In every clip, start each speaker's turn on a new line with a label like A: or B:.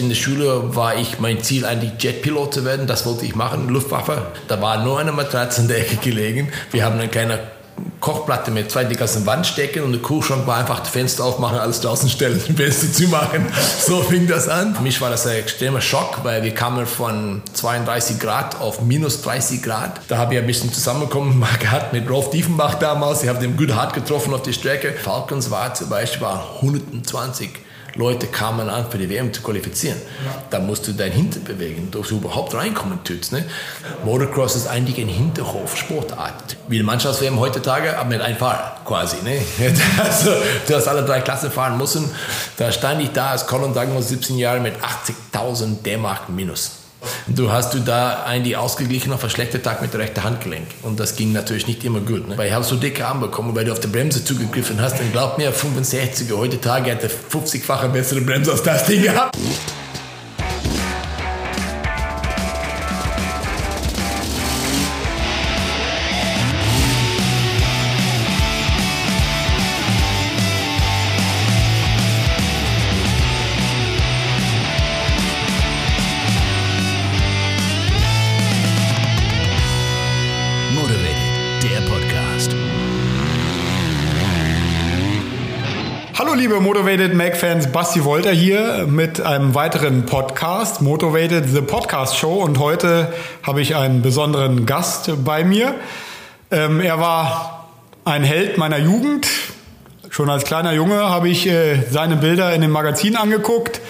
A: in der Schule war ich mein Ziel eigentlich Jetpilot zu werden. Das wollte ich machen, Luftwaffe. Da war nur eine Matratze in der Ecke gelegen. Wir haben dann keine Kochplatte mit zwei dick aus der Wand stecken und der Kühlschrank war einfach das Fenster aufmachen, alles draußen stellen, Fenster zumachen. So fing das an. Für mich war das ein extremer Schock, weil wir kamen von 32 Grad auf minus 30 Grad. Da habe ich ein bisschen zusammengekommen gehabt mit Rolf Diefenbach damals. Ich habe den gut hart getroffen auf die Strecke. Falcons war zum Beispiel 120 Leute kamen an, für die WM zu qualifizieren. Ja. Da musst du dein Hinter bewegen, dass du überhaupt reinkommen tust. Ne? Motocross ist eigentlich ein Hinterhof-Sportart. Wie die Mannschafts-WM heutzutage, aber mit einem Fahrer quasi. Ne? Also, du hast alle drei Klassen fahren müssen. Da stand ich da als Colin Dagmar, 17 Jahre, mit 80.000 D-Mark minus. Du hast du da eigentlich ausgeglichen auf einen schlechten Tag mit der rechten Handgelenk. Und das ging natürlich nicht immer gut. Ne? Weil ich habe so dicke Arme bekommen, weil du auf der Bremse zugegriffen hast. Dann glaub mir, 65er heutzutage hat er 50-fache bessere Bremse als das Ding gehabt.
B: Liebe Motivated Mac-Fans, Basti Wolter hier mit einem weiteren Podcast, Motivated The Podcast Show. Und heute habe ich einen besonderen Gast bei mir. Ähm, er war ein Held meiner Jugend. Schon als kleiner Junge habe ich äh, seine Bilder in dem Magazin angeguckt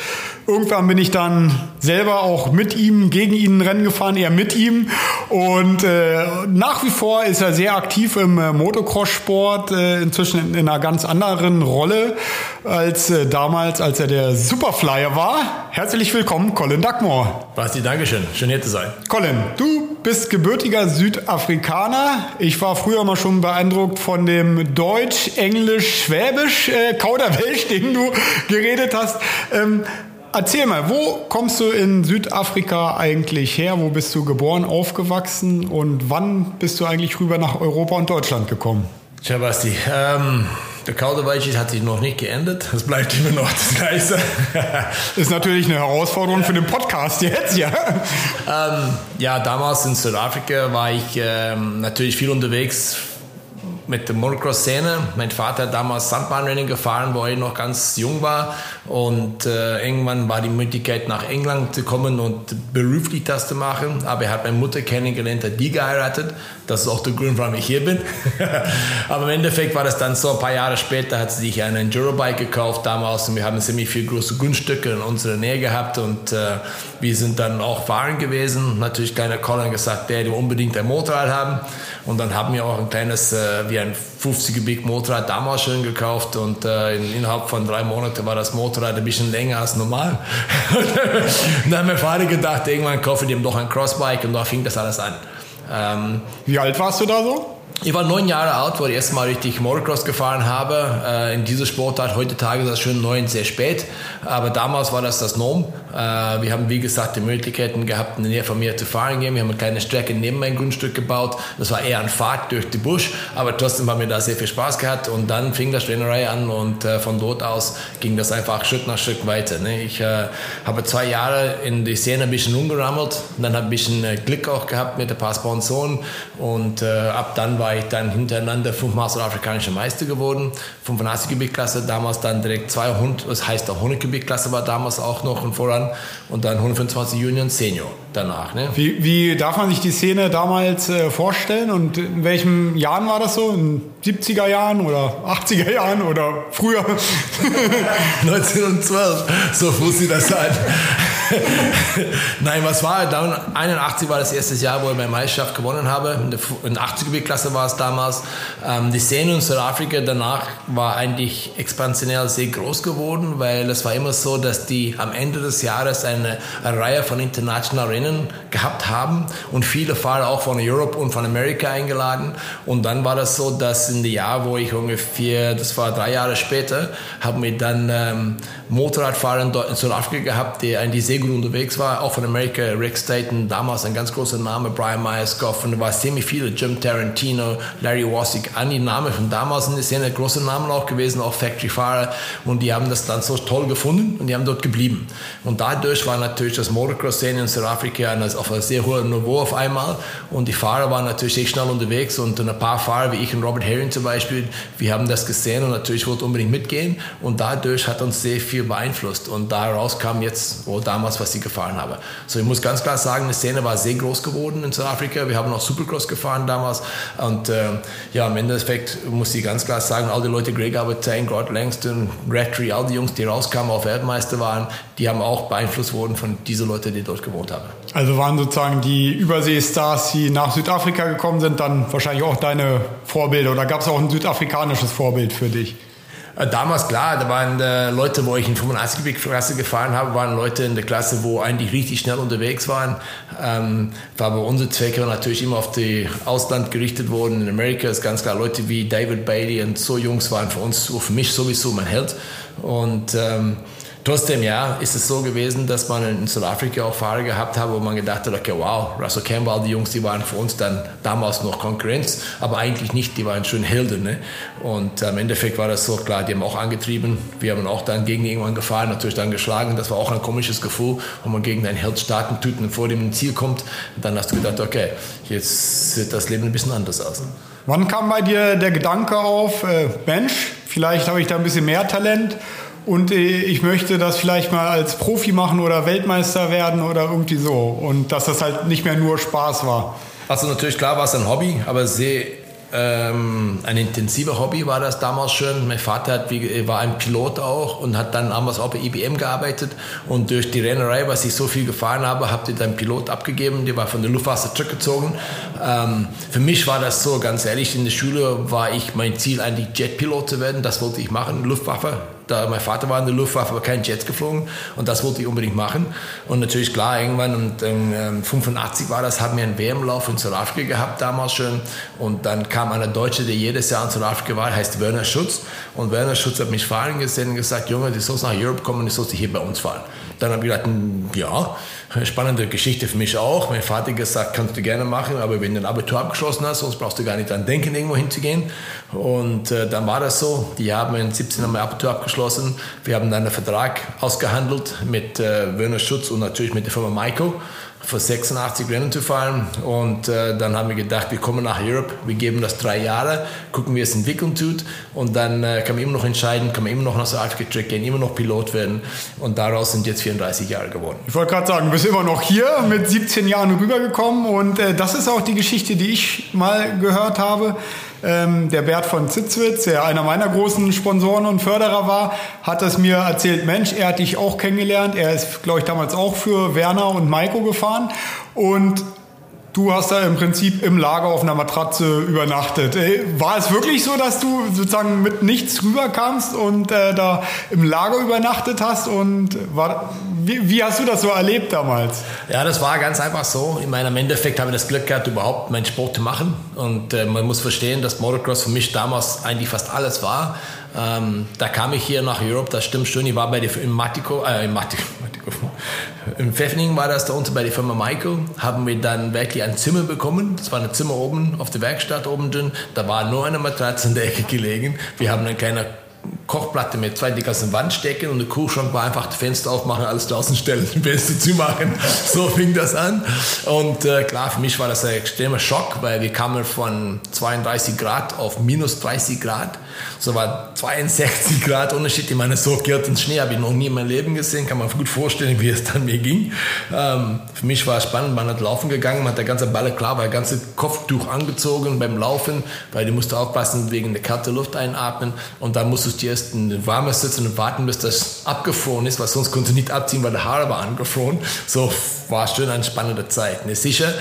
B: Irgendwann bin ich dann selber auch mit ihm, gegen ihn Rennen gefahren, eher mit ihm. Und äh, nach wie vor ist er sehr aktiv im äh, Motocross-Sport, äh, inzwischen in, in, einer ganz anderen Rolle als äh, damals, als er der Superflyer war. Herzlich willkommen, Colin Duckmore.
A: Basti, Dankeschön. Schön hier zu sein.
B: Colin, du bist gebürtiger Südafrikaner. Ich war früher mal schon beeindruckt von dem Deutsch, Englisch, Schwäbisch äh, Kauderwelsch, den du geredet hast. Ähm, Erzähl mal, wo kommst du in Südafrika eigentlich her? Wo bist du geboren, aufgewachsen und wann bist du eigentlich rüber nach Europa und Deutschland gekommen?
A: Tja, Basti, ähm, der Kauderwelsch hat sich noch nicht geändert. Das bleibt immer noch das Gleiche.
B: ist natürlich eine Herausforderung für den Podcast jetzt, ja.
A: Ähm, ja, damals in Südafrika war ich ähm, natürlich viel unterwegs mit der Motocross-Szene. Mein Vater hat damals Sandbahnrennen gefahren, wo er noch ganz jung war. Und äh, irgendwann war die Möglichkeit, nach England zu kommen und beruflich das zu machen. Aber er hat meine Mutter kennengelernt, hat die geheiratet. Das ist auch der Grund, warum ich hier bin. Aber im Endeffekt war das dann so, ein paar Jahre später hat sie sich ein Enduro-Bike gekauft damals. Und wir haben ziemlich viele große Grundstücke in unserer Nähe gehabt. Und äh, wir sind dann auch fahren gewesen. Natürlich keiner Colin gesagt, der will unbedingt ein Motorrad haben. Und dann haben wir auch ein kleines, äh, wie ein 50er Big Motorrad damals schon gekauft und äh, in, innerhalb von drei Monaten war das Motorrad ein bisschen länger als normal. und dann haben wir Vater gedacht, irgendwann kaufe ich ihm doch ein Crossbike und da fing das alles an.
B: Ähm, wie alt warst du da so?
A: Ich war neun Jahre alt, wo ich erst mal richtig Motocross gefahren habe. Äh, in dieser Sportart heutzutage ist das schon neun sehr spät, aber damals war das das Norm. Äh, wir haben, wie gesagt, die Möglichkeiten gehabt, in der Nähe von mir zu fahren gehen. Wir haben eine kleine Strecke neben mein Grundstück gebaut. Das war eher eine Fahrt durch die Busch, aber trotzdem haben wir da sehr viel Spaß gehabt. Und dann fing das Rennerei an und äh, von dort aus ging das einfach Schritt nach Schritt weiter. Ne? Ich äh, habe zwei Jahre in die Szene ein bisschen umgerammelt, dann habe ich ein bisschen äh, Glück auch gehabt mit ein paar Sponsoren und äh, ab dann war ich dann hintereinander fünfmal südafrikanischer Meister geworden. 85 Kubikklasse, damals dann direkt 200, das heißt auch 100 Kubikklasse war damals auch noch ein Voran und dann 125 Union Senior danach. Ne?
B: Wie, wie darf man sich die Szene damals äh, vorstellen und in welchen Jahren war das so? In 70er Jahren oder 80er Jahren oder früher?
A: 1912, so muss sie das sein. Nein, was war? Dann 81 war das erste Jahr, wo ich meine Meisterschaft gewonnen habe. In der 80er-Klasse war es damals. Ähm, die Szene in Südafrika danach war eigentlich expansionell sehr groß geworden, weil es war immer so, dass die am Ende des Jahres eine, eine Reihe von internationalen Rennen gehabt haben und viele Fahrer auch von Europe und von Amerika eingeladen. Und dann war das so, dass in dem Jahr, wo ich ungefähr, das war drei Jahre später, haben wir dann ähm, Motorradfahrer in Südafrika gehabt, der eigentlich sehr gut unterwegs war, auch von Amerika, Rick Staten, damals ein ganz großer Name, Brian Myers Goff, und da war ziemlich viele, Jim Tarantino, Larry Wassick, an die Namen von damals in der Szene, große Namen auch gewesen, auch Factory-Fahrer, und die haben das dann so toll gefunden und die haben dort geblieben. Und dadurch war natürlich das Motocross-Szene in Südafrika auf einem sehr hohen Niveau auf einmal, und die Fahrer waren natürlich sehr schnell unterwegs, und ein paar Fahrer, wie ich und Robert Herring zum Beispiel, wir haben das gesehen und natürlich wollten unbedingt mitgehen, und dadurch hat uns sehr viel beeinflusst, und daraus kam jetzt, wo damals, was ich gefahren habe. So, ich muss ganz klar sagen, die Szene war sehr groß geworden in Südafrika, wir haben auch Supercross gefahren damals, und äh, ja, im Endeffekt muss ich ganz klar sagen, all die Leute, Greg Albertine, Gord Langston, Rattray, all die Jungs, die rauskamen, auf Weltmeister waren, die haben auch beeinflusst worden von diesen Leuten, die dort gewohnt haben.
B: Also waren sozusagen die Überseestars, die nach Südafrika gekommen sind, dann wahrscheinlich auch deine Vorbilder oder gab es auch ein südafrikanisches Vorbild für dich?
A: Äh, damals klar, da waren äh, Leute, wo ich in 85 Klasse gefahren habe, waren Leute in der Klasse, wo eigentlich richtig schnell unterwegs waren. Ähm, weil unsere Zwecke natürlich immer auf die Ausland gerichtet wurden. In Amerika ist ganz klar Leute wie David Bailey und so Jungs waren für uns, für mich sowieso mein Held. Und ähm, Trotzdem, ja, ist es so gewesen, dass man in Südafrika auch Fahrer gehabt hat, wo man gedacht hat, okay, wow, Russell Campbell, die Jungs, die waren für uns dann damals noch Konkurrenz, aber eigentlich nicht, die waren schon Helden. Ne? Und im Endeffekt war das so, klar, die haben auch angetrieben, wir haben auch dann gegen irgendwann gefahren, natürlich dann geschlagen, das war auch ein komisches Gefühl, wenn man gegen einen Held tut und vor dem Ziel kommt, dann hast du gedacht, okay, jetzt sieht das Leben ein bisschen anders aus.
B: Wann kam bei dir der Gedanke auf, äh, Mensch, vielleicht habe ich da ein bisschen mehr Talent und äh, ich möchte das vielleicht mal als Profi machen oder Weltmeister werden oder irgendwie so. Und dass das halt nicht mehr nur Spaß war.
A: Also natürlich klar war es ein Hobby, aber sehr ähm, ein intensiver Hobby war das damals schon. Mein Vater hat, war ein Pilot auch und hat dann damals auch bei IBM gearbeitet. Und durch die Rennerei, was ich so viel gefahren habe, habe ich dann Pilot abgegeben. Der war von der Luftwaffe zurückgezogen. Ähm, für mich war das so, ganz ehrlich, in der Schule war ich mein Ziel eigentlich Jetpilot zu werden. Das wollte ich machen, Luftwaffe da mein Vater war in der Luftwaffe, aber kein Jet geflogen und das wollte ich unbedingt machen. Und natürlich klar, irgendwann und ähm, 85 war das, haben wir einen WM-Lauf in Südafrika gehabt damals schon und dann kam einer Deutsche, der jedes Jahr in Südafrika war, heißt Werner Schutz und Werner Schutz hat mich fahren gesehen und gesagt, Junge, du sollst nach Europe kommen, du sollst hier bei uns fahren. Dann habe ich gedacht, hm, ja, spannende Geschichte für mich auch. Mein Vater gesagt, kannst du gerne machen, aber wenn du ein Abitur abgeschlossen hast, sonst brauchst du gar nicht dran denken, irgendwo hinzugehen. Und äh, dann war das so. Die haben in 17 haben Abitur abgeschlossen. Wir haben dann einen Vertrag ausgehandelt mit äh, Werner Schutz und natürlich mit der Firma Maiko für 86 Rennen zu fahren. Und äh, dann haben wir gedacht, wir kommen nach Europe, wir geben das drei Jahre, gucken, wie es entwickeln tut. Und dann äh, kann man immer noch entscheiden, kann man immer noch nach Südafrika Track gehen, immer noch Pilot werden. Und daraus sind jetzt 34 Jahre geworden.
B: Ich wollte gerade sagen, du bist immer noch hier, mit 17 Jahren rübergekommen. Und äh, das ist auch die Geschichte, die ich mal gehört habe. Ähm, der Bert von Zitzwitz, der einer meiner großen Sponsoren und Förderer war, hat es mir erzählt, Mensch, er hat dich auch kennengelernt. Er ist, glaube ich, damals auch für Werner und Maiko gefahren. Und Du hast da im Prinzip im Lager auf einer Matratze übernachtet. War es wirklich so, dass du sozusagen mit nichts rüberkamst und äh, da im Lager übernachtet hast? Und war, wie, wie, hast du das so erlebt damals?
A: Ja, das war ganz einfach so. In meinem Endeffekt habe ich das Glück gehabt, überhaupt meinen Sport zu machen. Und äh, man muss verstehen, dass Motocross für mich damals eigentlich fast alles war. Ähm, da kam ich hier nach Europe, das stimmt schon. Ich war bei der in Matico, äh, in Matico, in Pfeffningen war das da unten bei der Firma Michael, haben wir dann wirklich ein Zimmer bekommen. Das war ein Zimmer oben auf der Werkstatt oben drin. Da war nur eine Matratze in der Ecke gelegen. Wir haben dann keine Kochplatte mit zwei aus der Wand stecken und der Kühlschrank war einfach das Fenster aufmachen, alles draußen stellen, die Fenster zumachen. So fing das an. Und äh, klar, für mich war das ein extremer Schock, weil wir kamen von 32 Grad auf minus 30 Grad. So war 62 Grad Unterschied. Ich meine, so und Schnee habe ich noch nie in meinem Leben gesehen. Kann man gut vorstellen, wie es dann mir ging. Ähm, für mich war es spannend. Man hat laufen gegangen, man hat der ganze Balle klar, war das ganze Kopftuch angezogen beim Laufen, weil du musst aufpassen wegen der kalten Luft einatmen. Und dann musstest du erst in warmes sitzen und warten, bis das abgefroren ist, weil sonst konnte nicht abziehen, weil der Haare war angefroren. So war es schon eine spannende Zeit. Ne, sicher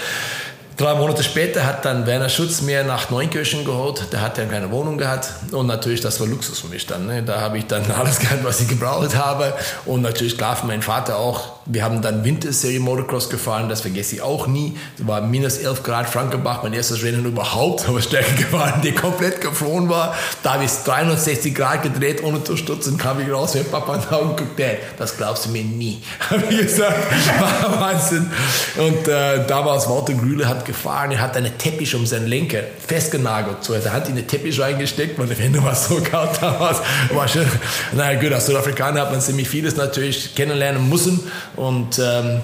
A: Drei Monate später hat dann Werner Schutz mir nach Neunkirchen geholt. Der hat ja keine Wohnung gehabt. Und natürlich, das war Luxus für mich dann. Ne? Da habe ich dann alles gehabt, was ich gebraucht habe. Und natürlich, klar, meinen Vater auch. Wir haben dann Winterserie Motocross gefahren. Das vergesse ich auch nie. Es war minus 11 Grad Frankenbach, mein erstes Rennen überhaupt. Aber Stärke gefahren, die komplett gefroren war. Da habe ich 360 Grad gedreht, ohne zu stutzen. Kam ich raus, mit Papa und Augen guckt, Dad, das glaubst du mir nie. Habe ich gesagt, war Wahnsinn. Und äh, damals Walter Grühle hat gefahren. Er hat einen Teppich um seinen Lenker festgenagelt. So, er hat in den Teppich reingesteckt. Meine Hände war so kalt damals. War schon, naja, gut, als Südafrikaner hat man ziemlich vieles natürlich kennenlernen müssen. Und ähm,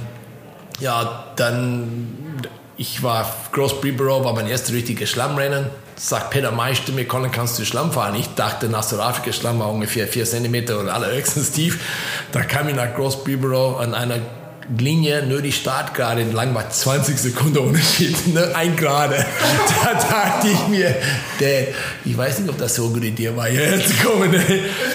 A: ja, dann, ich war Gross Bribero, war mein erstes richtiges Schlammrennen. Sagt Peter Meister mir, Colin, kannst du Schlamm fahren? Ich dachte, nach Südafrika Schlamm war ungefähr 4 cm oder allerhöchstens tief. Da kam ich nach Gross Bribero an einer Linie, nur die Startgrade entlang war 20 Sekunden Unterschied, ne? ein Grade. Da dachte ich mir, Dad, ich weiß nicht, ob das so eine gute Idee war, hierher zu kommen. Ne?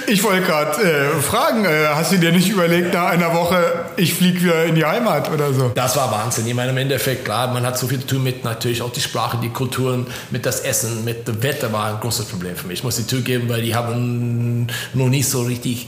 B: Ich wollte gerade äh, fragen, äh, hast du dir nicht überlegt, nach einer Woche, ich fliege wieder in die Heimat oder so?
A: Das war Wahnsinn. Ich meine, im Endeffekt, klar, man hat so viel zu tun mit natürlich auch die Sprache, die Kulturen, mit das Essen, mit dem Wetter war ein großes Problem für mich. Ich muss die zugeben, weil die haben noch nicht so richtig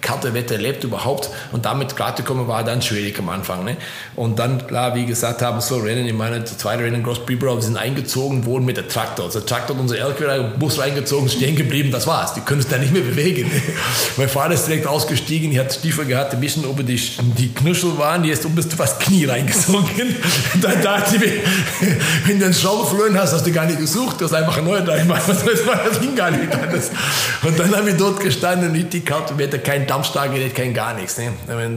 A: kalte Wetter erlebt überhaupt und damit klarzukommen war dann schwierig am Anfang. Ne? Und dann, klar, wie gesagt haben, so Rennen, ich meine, die zweite Rennen Gross Pribra, wir sind eingezogen worden mit der Traktor. Also Traktor hat unser LKW Bus reingezogen, stehen geblieben, das war's. Die können es dann nicht mehr bewegen. Ne? mein Vater ist direkt ausgestiegen, die hat Stiefel gehabt, ein bisschen über die, die Knüschel waren, die ist um bis fast Knie reingesunken. dann dachte ich mir, wenn du einen Schrauben verloren hast, hast du gar nicht gesucht, du hast einfach ein neuer da gemacht. Das ging gar nicht anders. Und dann habe ich dort gestanden und die kalte Wetter, kein Dampfstar gerät, kein gar nichts. Ne?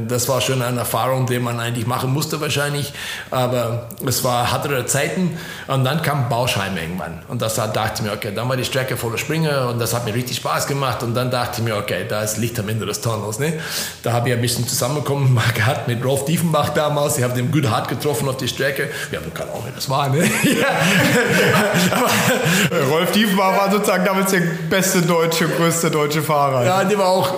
A: Das war schon eine Erfahrung, die man eigentlich machen musste wahrscheinlich, aber es war härtere Zeiten und dann kam Bauschheim irgendwann und das dachte ich mir, okay, dann war die Strecke voller Springer und das hat mir richtig Spaß gemacht und dann dachte ich mir, okay, da ist Licht am Ende des Tunnels. Ne? Da habe ich ein bisschen zusammengekommen gehabt mit Rolf Diefenbach damals, ich habe den gut hart getroffen auf die Strecke. Ja, man kann auch, wer das war. Ne?
B: Rolf Diefenbach war sozusagen damals der beste deutsche, größte deutsche Fahrer.
A: Ja, der war auch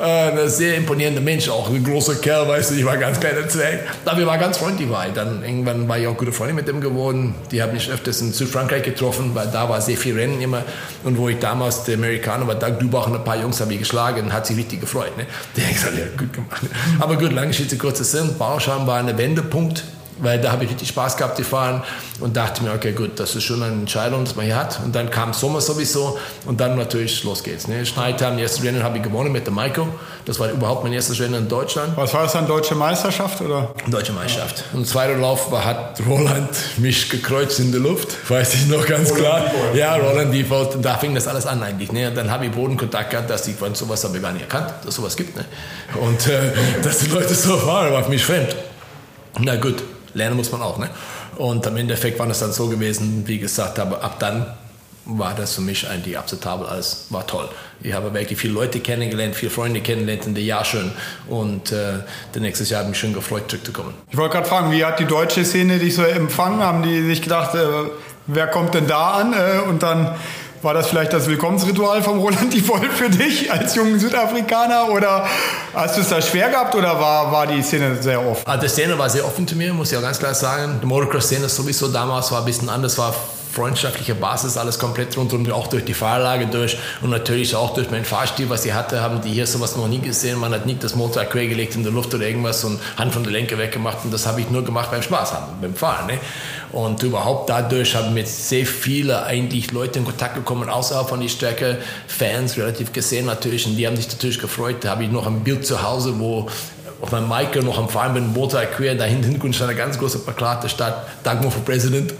A: äh, ein sehr imponierender Mensch, auch ein großer Kerl, weißt du, ich war ganz kleiner Zwerg. Aber wir waren ganz freundlich, war ich. Dann irgendwann war ich auch gute Freunde mit dem geworden. Die haben mich öfters in Südfrankreich getroffen, weil da war sehr viel Rennen immer. Und wo ich damals der Amerikaner war, Doug Dubach und ein paar Jungs habe ich geschlagen und hat sich richtig gefreut. Ne? Der hat gesagt, ja, gut gemacht. Aber gut, lange Geschichte, kurzer Sinn. Bauscham war ein Wendepunkt weil da habe ich richtig Spaß gehabt, die fahren und dachte mir, okay, gut, das ist schon eine Entscheidung, die man hier hat. Und dann kam Sommer sowieso und dann natürlich, los geht's. Ne? Schneidheim, die erste Rennen habe ich gewonnen mit der Maiko. Das war überhaupt mein erstes Rennen in Deutschland.
B: Was war das dann, Deutsche Meisterschaft oder?
A: Deutsche Meisterschaft. Und zweiter Lauf war, hat Roland mich gekreuzt in der Luft, weiß ich noch ganz klar. Ja, Roland, die wollte, da fing das alles an eigentlich. Ne? Dann habe ich Bodenkontakt gehabt, dass ich von sowas habe ich gar nicht erkannt, dass sowas gibt. Ne? Und äh, dass die Leute so fahren, war für mich fremd. Na gut, lernen muss man auch. Ne? Und im Endeffekt war das dann so gewesen, wie gesagt aber ab dann war das für mich eigentlich akzeptabel, alles war toll. Ich habe wirklich viele Leute kennengelernt, viele Freunde kennengelernt in dem Jahr schon und äh, das nächste Jahr hat mich schon gefreut, zurückzukommen.
B: Ich wollte gerade fragen, wie hat die deutsche Szene dich so empfangen? Haben die sich gedacht, äh, wer kommt denn da an? Äh, und dann war das vielleicht das Willkommensritual vom Roland die Voll für dich als jungen Südafrikaner oder hast du es da schwer gehabt oder war, war die Szene sehr offen?
A: Also die Szene war sehr offen zu mir, muss ich auch ganz klar sagen. Die Motocross-Szene sowieso damals war ein bisschen anders, war freundschaftliche Basis, alles komplett rundherum, auch durch die Fahrlage durch und natürlich auch durch meinen Fahrstil, was ich hatte, haben die hier sowas noch nie gesehen. Man hat nie das Motor quer gelegt in der Luft oder irgendwas und Hand von der Lenke weggemacht und das habe ich nur gemacht beim Spaß haben, beim Fahren. Ne? Und überhaupt dadurch haben mit sehr viele eigentlich Leute in Kontakt gekommen, außerhalb von der Strecke, Fans relativ gesehen natürlich und die haben sich natürlich gefreut. Da habe ich noch ein Bild zu Hause, wo auf meinem Michael noch am Fahren bin, Motor quer, da hinten stand eine ganz große Plakat, da steht Dankbar für President.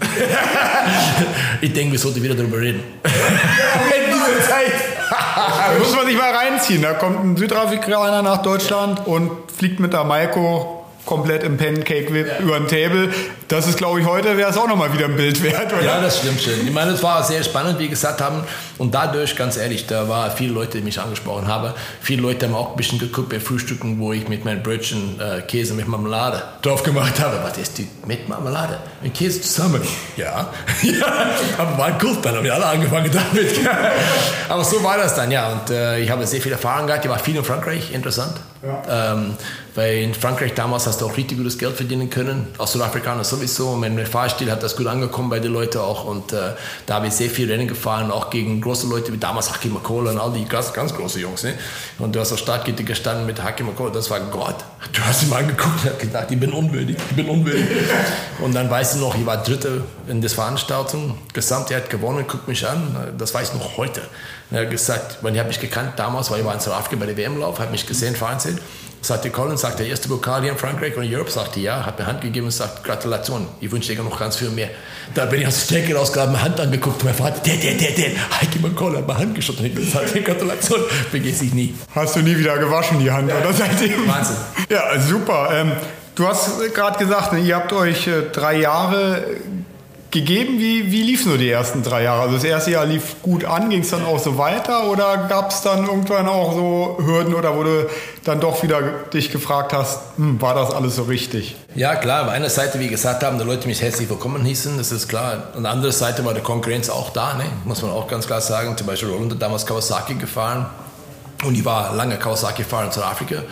A: ich denke, wir sollten wieder darüber reden. In dieser
B: Zeit. muss man sich mal reinziehen. Da kommt ein Südafrikaner nach Deutschland und fliegt mit der Maiko komplett im Pancake ja. über den Table. Das ist, glaube ich, heute wäre es auch nochmal wieder ein Bild wert, oder?
A: Ja, das stimmt schon. Ich meine, es war sehr spannend, wie gesagt haben. Und dadurch, ganz ehrlich, da waren viele Leute, die mich angesprochen haben. Viele Leute haben auch ein bisschen geguckt bei Frühstücken, wo ich mit meinen Brötchen äh, Käse mit Marmelade drauf gemacht habe. Was ist die mit Marmelade? Mit Käse zusammen? Ja. ja. Aber war cool, dann haben wir alle angefangen damit. Aber so war das dann, ja. Und äh, ich habe sehr viel Erfahrung gehabt. Ich war viel in Frankreich, interessant Ja. Ähm, weil in Frankreich damals hast du auch richtig gutes Geld verdienen können, als Südafrikaner sowieso. Mein Fahrstil hat das gut angekommen bei den Leuten auch. Und äh, da habe ich sehr viel Rennen gefahren, auch gegen große Leute wie damals Hakim McCall und all die ganz, ganz große Jungs. Ne? Und du hast auf Startgitter gestanden mit Hakim McCall, das war Gott. Du hast ihn mal angeguckt und gedacht, ich bin unwürdig, ich bin unwürdig. und dann weißt du noch, ich war Dritter in der Veranstaltung. Gesamt, er hat gewonnen, guckt mich an. Das weiß ich noch heute. Er hat gesagt, ich habe mich gekannt damals, weil ich war in Südafrika bei der WM-Lauf, habe mich gesehen, Fernsehen. Sagte Colin, sagt der erste Pokal hier in Frankreich und in Europe, sagte ja, hat mir Hand gegeben und sagt Gratulation, ich wünsche dir noch ganz viel mehr. Da bin ich aus der Strecke rausgegangen, meine Hand angeguckt, mein Vater, der, der, der, der, Heike McCall hat meine Hand geschüttelt und ich gesagt, Gratulation, vergesse ich nie.
B: Hast du nie wieder gewaschen, die Hand, ja. oder seitdem?
A: Wahnsinn.
B: Ja, super. Ähm, du hast gerade gesagt, ihr habt euch äh, drei Jahre gegeben. Wie, wie lief nur die ersten drei Jahre? Also das erste Jahr lief gut an, ging es dann auch so weiter oder gab es dann irgendwann auch so Hürden oder wo du dann doch wieder dich gefragt hast, hm, war das alles so richtig?
A: Ja klar, auf einer Seite, wie gesagt haben, die Leute mich herzlich willkommen hießen, das ist klar. Und der anderen Seite war die Konkurrenz auch da, ne? muss man auch ganz klar sagen. Zum Beispiel Roland damals Kawasaki gefahren und ich war lange Kawasaki-Fahrer in Südafrika.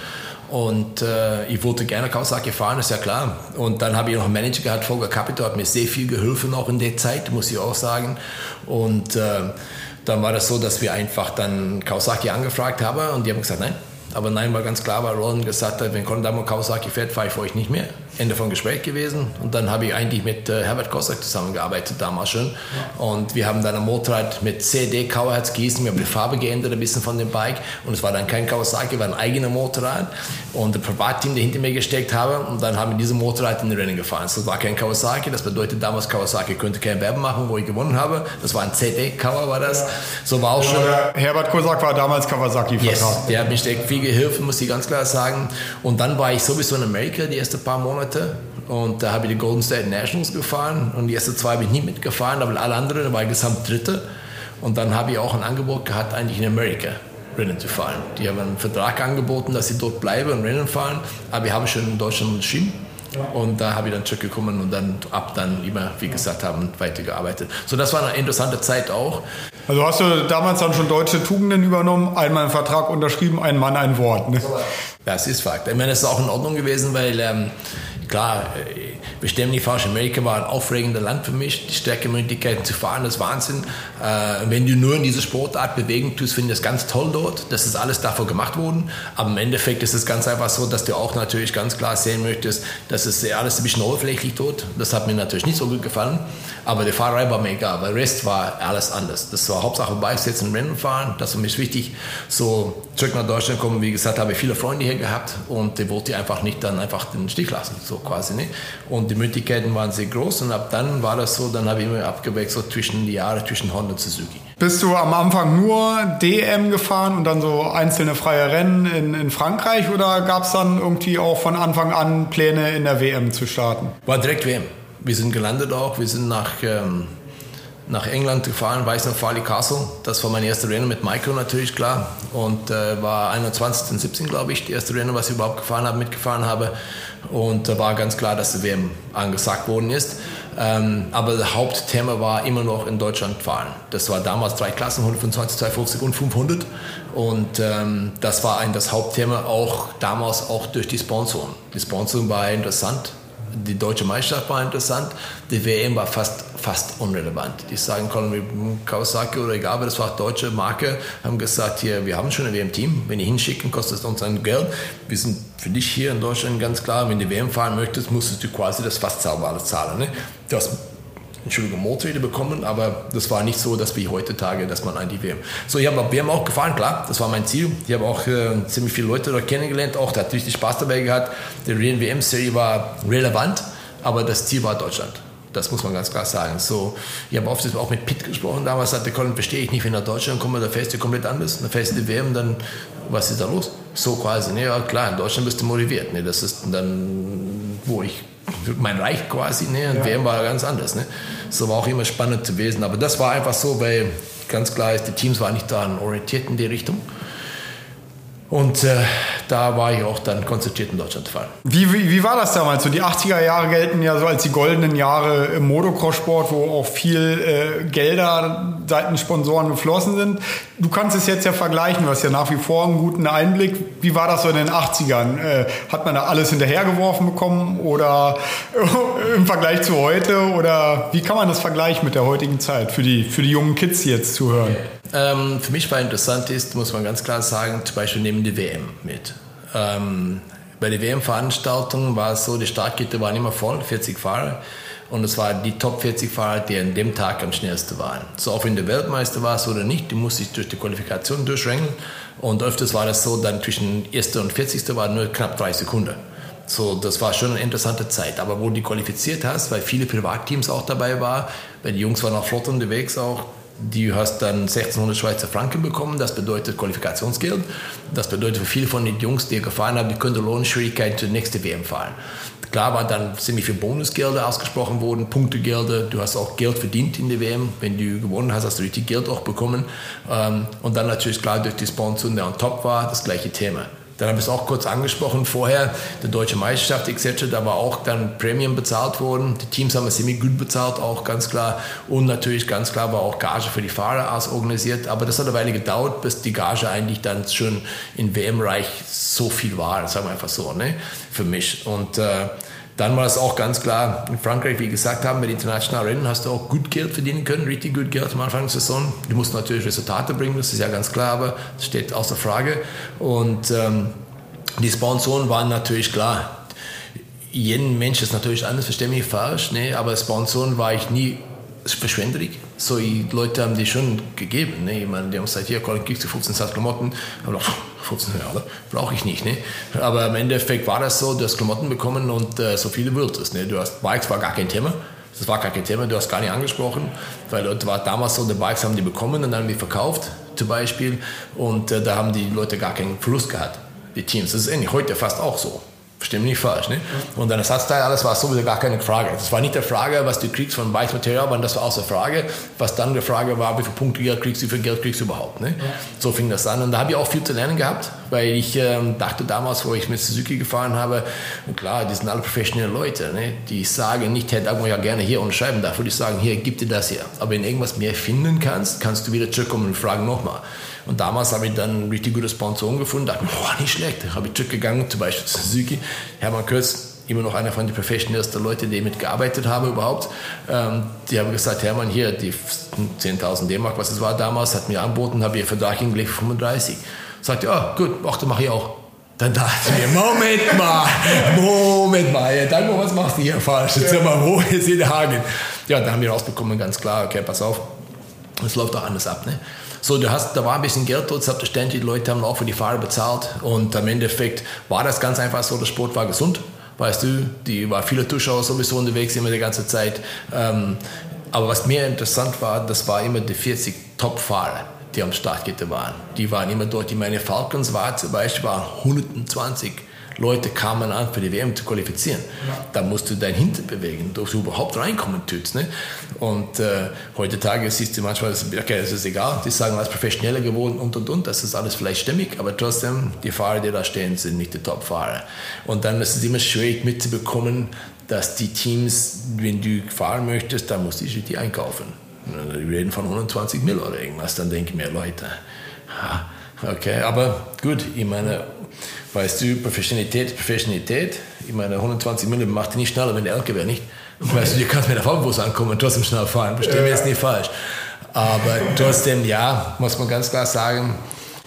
A: Und äh, ich wollte gerne Kawasaki fahren, ist ja klar. Und dann habe ich noch einen Manager gehabt, Volker Capito, hat mir sehr viel geholfen auch in der Zeit, muss ich auch sagen. Und äh, dann war das so, dass wir einfach dann Kawasaki angefragt haben und die haben gesagt, nein. Aber nein war ganz klar, weil Roland gesagt hat, wenn Kondamo Kawasaki fährt, fahre ich für euch nicht mehr. Ende vom Gespräch gewesen. Und dann habe ich eigentlich mit äh, Herbert Kossack zusammengearbeitet, damals schon. Ja. Und wir haben dann ein Motorrad mit CD Kauerherz Gießen. Wir haben die Farbe geändert, ein bisschen von dem Bike. Und es war dann kein Kawasaki, war ein eigener Motorrad. Und ein Privatteam, der hinter mir gesteckt habe. Und dann haben wir dieses Motorrad in den Rennen gefahren. Das war kein Kawasaki. Das bedeutet damals, Kawasaki könnte kein Werben machen, wo ich gewonnen habe. Das war ein CD Kauer, war das. Ja. So war auch schon.
B: Herbert Kossack war damals Kawasaki-Vertrag.
A: Yes, der hat mich echt viel geholfen, muss ich ganz klar sagen. Und dann war ich sowieso in Amerika die ersten paar Monate Monate und da habe ich die Golden State Nationals gefahren und die ersten zwei habe ich nie mitgefahren, aber alle anderen, da war ich gesamt Dritte. Und dann habe ich auch ein Angebot gehabt, eigentlich in Amerika Rennen zu fahren. Die haben einen Vertrag angeboten, dass ich dort bleibe und Rennen fahren, aber ich habe schon in Deutschland unterschrieben. Und da habe ich dann zurückgekommen und dann ab dann immer, wie gesagt, haben weitergearbeitet. So, das war eine interessante Zeit auch.
B: Also hast du damals dann schon deutsche Tugenden übernommen, einmal einen Vertrag unterschrieben, ein Mann, ein Wort. Ne?
A: Ja, es ist Fakt. Ich meine, es ist auch in Ordnung gewesen, weil ähm, klar, äh, wir stellen nicht falsch, Amerika war ein aufregendes Land für mich. Die Streckenmöglichkeiten zu fahren, das ist Wahnsinn. Äh, wenn du nur in dieser Sportart bewegen tust, finde ich das ganz toll dort. Das ist alles dafür gemacht worden. Aber im Endeffekt ist es ganz einfach so, dass du auch natürlich ganz klar sehen möchtest, dass es alles ein bisschen oberflächlich dort. Das hat mir natürlich nicht so gut gefallen. Aber die Fahrerei war mir egal, weil der Rest war alles anders. Das war Hauptsache Bikes und Rennen fahren. Das war mir wichtig. So zurück nach Deutschland kommen, wie gesagt, habe ich viele Freunde hier gehabt und die wollte einfach nicht dann einfach den Stich lassen, so quasi. Ne? Und die Möglichkeiten waren sehr groß und ab dann war das so, dann habe ich immer abgewechselt zwischen die Jahre zwischen Honda und Suzuki.
B: Bist du am Anfang nur DM gefahren und dann so einzelne freie Rennen in, in Frankreich oder gab es dann irgendwie auch von Anfang an Pläne in der WM zu starten?
A: War direkt WM wir sind gelandet auch. Wir sind nach, ähm, nach England gefahren, weiß noch, Farley Castle. Das war mein erster Rennen mit Michael natürlich, klar. Und äh, war 21. und 17, glaube ich, die erste Rennen, was ich überhaupt gefahren habe, mitgefahren habe. Und da war ganz klar, dass die WM angesagt worden ist. Ähm, aber das Hauptthema war immer noch in Deutschland fahren. Das war damals drei Klassen, 125, 250 und 500. Und ähm, das war ein, das Hauptthema auch damals auch durch die Sponsoren. Die Sponsoren war interessant die deutsche Meisterschaft war interessant, die WM war fast, fast unrelevant. Die sagen Kawasaki oder egal, das war deutsche Marke, haben gesagt, hier, wir haben schon ein WM-Team, wenn die hinschicken, kostet es uns ein Geld. Wir sind für dich hier in Deutschland ganz klar, wenn du WM fahren möchtest, musstest du quasi das fast alles zahlen. Ne? Du hast Entschuldigung, Motorräder bekommen, aber das war nicht so, dass wie heutzutage, dass man an die WM. So, ich habe WM auch gefahren, klar, das war mein Ziel. Ich habe auch äh, ziemlich viele Leute dort kennengelernt, auch, da hat richtig Spaß dabei gehabt. Die WM-Serie war relevant, aber das Ziel war Deutschland. Das muss man ganz klar sagen. So, ich habe oft auch mit Pitt gesprochen. Damals sagte Colin, verstehe ich nicht, wenn nach Deutschland komme, da fährst du komplett anders. Dann fährst du die WM, dann, was ist da los? So quasi, ne, ja klar, in Deutschland bist du motiviert. Ne, das ist dann, wo ich mein Reich quasi, ne? Und ja. WM war ganz anders, ne? So war auch immer spannend zu lesen. Aber das war einfach so, weil ganz klar ist, die Teams waren nicht daran orientiert in die Richtung. Und äh, da war ich auch dann konzentriert in Deutschland fahren.
B: Wie, wie, wie, war das damals? So die 80er Jahre gelten ja so als die goldenen Jahre im Motocross-Sport, wo auch viel äh, Gelder seitens Sponsoren geflossen sind. Du kannst es jetzt ja vergleichen, du hast ja nach wie vor einen guten Einblick. Wie war das so in den 80ern? Äh, hat man da alles hinterhergeworfen bekommen oder im Vergleich zu heute? Oder wie kann man das vergleichen mit der heutigen Zeit für die, für die jungen Kids, die jetzt zuhören? Okay.
A: Ähm, für mich war interessant ist, muss man ganz klar sagen, zum Beispiel nehmen die WM mit. Ähm, bei der WM-Veranstaltung war es so, die Startkette waren immer voll, 40 Fahrer. Und es waren die Top 40 Fahrer, die an dem Tag am schnellsten waren. So auch wenn der Weltmeister war oder nicht, die musste sich durch die Qualifikation durchrängen. Und öfters war das so, dann zwischen 1. und 40. waren nur knapp drei Sekunden. So, das war schon eine interessante Zeit. Aber wo du qualifiziert hast, weil viele Privatteams auch dabei waren, weil die Jungs waren auch flott unterwegs auch, Du hast dann 1600 Schweizer Franken bekommen, das bedeutet Qualifikationsgeld. Das bedeutet für viele von den Jungs, die gefahren haben, die können Lohnschwierigkeiten zur nächsten WM fahren. Klar war dann ziemlich viel Bonusgelder ausgesprochen worden, Punktegelder. Du hast auch Geld verdient in der WM. Wenn du gewonnen hast, hast du richtig Geld auch bekommen. Ähm, und dann natürlich klar durch die Sponsoren, der on top war, das gleiche Thema. Dann habe ich es auch kurz angesprochen vorher, die deutsche Meisterschaft etc., da war auch dann Premium bezahlt worden. Die Teams haben es ziemlich gut bezahlt, auch ganz klar. Und natürlich ganz klar war auch Gage für die Fahrer ausorganisiert. Aber das hat eine Weile gedauert, bis die Gage eigentlich dann schon in WM-Reich so viel war, sagen wir einfach so, ne, für mich. Und äh, dann war es auch ganz klar, in Frankreich, wie gesagt haben, mit internationalen Rennen hast du auch gut Geld verdienen können, richtig gut Geld am Anfang der Saison. Du musst natürlich Resultate bringen, das ist ja ganz klar, aber das steht außer Frage. Und ähm, die Sponsoren waren natürlich klar. Jeden Mensch ist natürlich anders, verstehe mich falsch, ne? aber Sponsoren war ich nie verschwenderig. So, die Leute haben die schon gegeben. Ne? Ich meine, die haben gesagt, hier, Colin, kriegst du 15 Satz Klamotten. Habe 15 Jahre, brauche ich nicht. Ne? Aber im Endeffekt war das so, du hast Klamotten bekommen und äh, so viele es. Ne? Du hast Bikes, war gar kein Thema. Das war gar kein Thema, du hast gar nicht angesprochen, weil Leute war damals so, die Bikes haben die bekommen und dann haben die verkauft, zum Beispiel. Und äh, da haben die Leute gar keinen Verlust gehabt, die Teams. Das ist ähnlich heute fast auch so. Mich nicht falsch. Ne? Und dann Ersatzteil, alles war sowieso gar keine Frage. Das war nicht die Frage, was du kriegst von Weißmaterial, sondern das war außer Frage. Was dann die Frage war, wie viele Punkte Geld kriegst wie viel Geld kriegst du überhaupt. Ne? So fing das an. Und da habe ich auch viel zu lernen gehabt, weil ich ähm, dachte damals, wo ich mit Suzuki gefahren habe, und klar, die sind alle professionelle Leute. Ne? Die sagen nicht, Herr Dagmar, ja gerne hier unterschreiben darf. Würde ich sagen, hier, gib dir das hier. Aber wenn du irgendwas mehr finden kannst, kannst du wieder zurückkommen und fragen nochmal. Und damals habe ich dann richtig gute Sponsoren gefunden, dachte, boah, nicht schlecht. Da habe ich zurückgegangen, zum Beispiel zu Suzuki, Hermann Kürz, immer noch einer von den professionellsten Leuten, die mitgearbeitet haben überhaupt. Ähm, die haben gesagt, Hermann, hier, die 10.000 D-Mark, was es war damals, hat mir angeboten, habe ihr Vertrag hingelegt für 35. Sagt, ja, gut, ach, das mache ich auch. Dann dachte ich mir, Moment mal, Moment mal, ja, dann, was machst du hier falsch? Jetzt ja. mal, wo ist hier der? Ja, dann haben wir rausbekommen, ganz klar, okay, pass auf, es läuft doch anders ab. Ne? So, du hast, da war ein bisschen Geld dort, selbstverständlich, die Leute haben auch für die Fahrer bezahlt und im Endeffekt war das ganz einfach so, der Sport war gesund, weißt du, die war viele Zuschauer sowieso unterwegs immer die ganze Zeit. Ähm, aber was mir interessant war, das war immer die 40 Top-Fahrer, die am Startgitter waren. Die waren immer dort. Die meine Falcons war zum Beispiel waren 120 Leute kamen an, für die WM zu qualifizieren. Ja. Da musst du dein Hinter bewegen, dass du überhaupt reinkommen tust. Ne? Und äh, heutzutage siehst du manchmal, okay, das ist egal, die sagen, alles professioneller geworden und und und, das ist alles vielleicht stimmig, aber trotzdem, die Fahrer, die da stehen, sind nicht die Top-Fahrer. Und dann ist es immer schwierig mitzubekommen, dass die Teams, wenn du fahren möchtest, dann musst du die einkaufen. Wir reden von 120 Mill oder irgendwas, dann denke ich mir, Leute, okay, aber gut, ich meine, Weißt du, Professionalität Professionalität. Ich meine, 120 Minuten macht die nicht schneller, wenn der LKW nicht. Weißt du, du kannst mit der Fahrbus ankommen und trotzdem schnell fahren. Verstehe mir jetzt nicht falsch. Aber trotzdem, ja, muss man ganz klar sagen.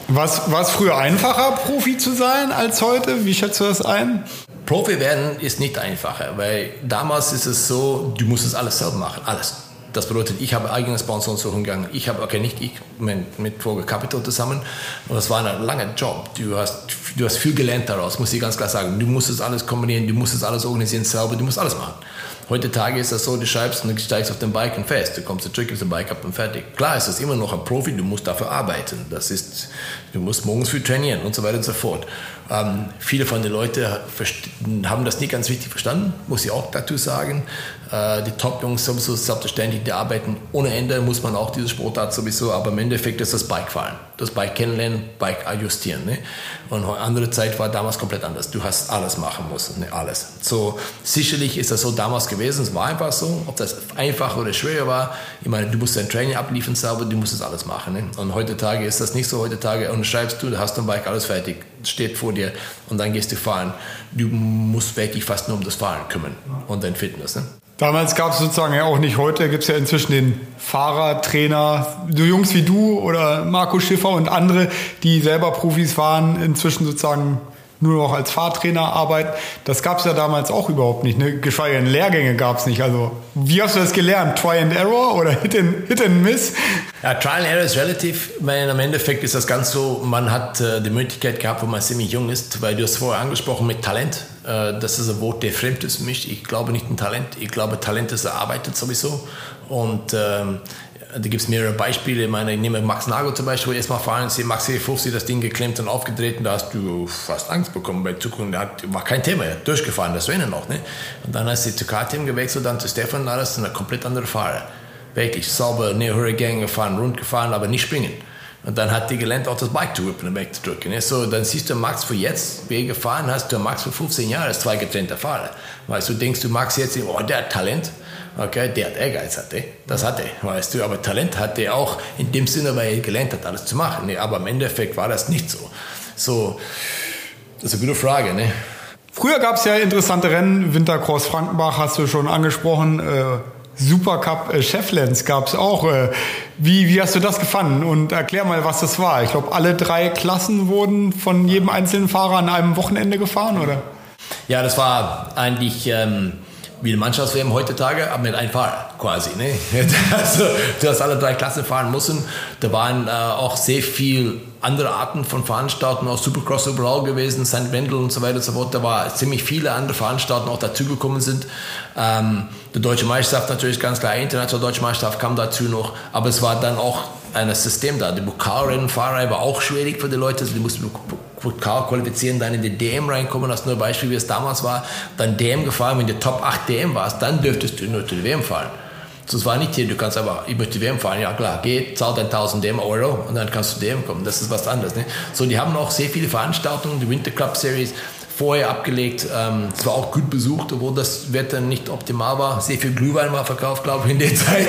B: War es früher einfacher, Profi zu sein als heute? Wie schätzt du das ein?
A: Profi werden ist nicht einfacher, weil damals ist es so, du musst es alles selber machen, alles. Das bedeutet, ich habe eigene Sponsoren gegangen. Ich habe, okay, nicht ich, mit, mit Vogel Capital zusammen. Und das war ein langer Job. Du hast, du hast viel gelernt daraus, muss ich ganz klar sagen. Du musst es alles kombinieren, du musst es alles organisieren selber, du musst alles machen. Heutzutage ist das so, du schreibst und du steigst auf den Bike und fest. Du kommst zurück, auf den Bike ab und fertig. Klar ist das immer noch ein Profi, du musst dafür arbeiten. Das ist, du musst morgens viel trainieren und so weiter und so fort. Ähm, viele von den Leuten haben das nicht ganz richtig verstanden, muss ich auch dazu sagen. Äh, die Top-Jungs sowieso selbstverständlich, die arbeiten ohne Ende, muss man auch diese Sportart sowieso, aber im Endeffekt ist das Bikefahren. Das Bike kennenlernen, Bike adjustieren. Ne? Und andere Zeit war damals komplett anders. Du hast alles machen müssen, ne? alles. So, sicherlich ist das so damals gewesen, es war einfach so. Ob das einfach oder schwer war, ich meine, du musst dein Training abliefern selber, du musst das alles machen. Ne? Und heutzutage ist das nicht so. Heutzutage und schreibst du, hast dein Bike alles fertig, steht vor dir und dann gehst du fahren. Du musst wirklich fast nur um das Fahren kümmern und dein Fitness. Ne?
B: Damals gab es sozusagen ja auch nicht, heute gibt es ja inzwischen den Fahrer, Trainer, so Jungs wie du oder Marco Schiffer und andere, die selber Profis waren, inzwischen sozusagen nur noch als Fahrtrainer arbeiten. Das gab es ja damals auch überhaupt nicht. Ne? Geschweige denn Lehrgänge gab es nicht. Also wie hast du das gelernt? Try and Error oder Hit and, hit and Miss?
A: Ja, Trial and Error ist relativ, im Endeffekt ist das ganz so, man hat äh, die Möglichkeit gehabt, wo man ziemlich jung ist, weil du hast vorher angesprochen mit Talent. Äh, das ist ein Wort, der fremd ist für mich. Ich glaube nicht an Talent. Ich glaube, Talent ist erarbeitet sowieso. Und ähm, da gibt es mehrere Beispiele. Ich meine, ich nehme Max Nagel zum Beispiel, erstmal fahren, sehe Max C50 das Ding geklemmt und aufgedreht und da hast du fast Angst bekommen bei Zukunft. Da war kein Thema, hat durchgefahren, das Rennen noch. Ne? Und dann hast du zu KTM gewechselt, dann zu Stefan alles, und eine komplett andere Fahrer. Wirklich sauber, ne Hurricane gefahren, rund gefahren, aber nicht springen. Und dann hat die gelernt, auch das Bike zu whippen und wegzudrücken. Ne? So, dann siehst du Max für jetzt, wie er gefahren hast, du Max für 15 Jahre als zwei getrennte Fahrer. Weißt du, denkst du, Max jetzt, oh, der hat Talent. Okay, der hat Ehrgeiz hatte, das hatte, weißt du, aber Talent hatte er auch in dem Sinne, weil er gelernt hat, alles zu machen. Ne? Aber im Endeffekt war das nicht so. So, das ist eine gute Frage, ne?
B: Früher gab es ja interessante Rennen, Wintercross Frankenbach hast du schon angesprochen, äh, Supercup äh, Cheflands gab es auch. Äh, wie, wie hast du das gefunden? Und erklär mal, was das war. Ich glaube, alle drei Klassen wurden von jedem einzelnen Fahrer an einem Wochenende gefahren, oder?
A: Ja, das war eigentlich... Ähm wie eine Mannschafts-WM heutzutage, aber mit einem Fahrer quasi. Ne? Also, du hast alle drei Klassen fahren müssen. Da waren äh, auch sehr viel andere Arten von Veranstaltungen, auch Supercross überall gewesen, St. Wendel und so weiter und so fort. Da war ziemlich viele andere Veranstaltungen auch dazugekommen sind. Ähm, die Deutsche Meisterschaft natürlich ganz klar, internationale Deutsche Meisterschaft kam dazu noch, aber es war dann auch ein System da. Die Pokalrennenfahrer war auch schwierig für die Leute, also die mussten qualifizieren, dann in die DM reinkommen, das nur Beispiel, wie es damals war, dann DM gefahren, wenn du Top 8 DM warst, dann dürftest du nur zu der WM fahren. Das war nicht hier, du kannst aber, ich möchte WM fahren, ja klar, geh, zahl dein 1000 DM Euro und dann kannst du DM kommen, das ist was anderes. Ne? So, die haben auch sehr viele Veranstaltungen, die Winter Club Series, vorher abgelegt. Ähm, es war auch gut besucht, obwohl das Wetter nicht optimal war. Sehr viel Glühwein war verkauft, glaube ich, in der Zeit.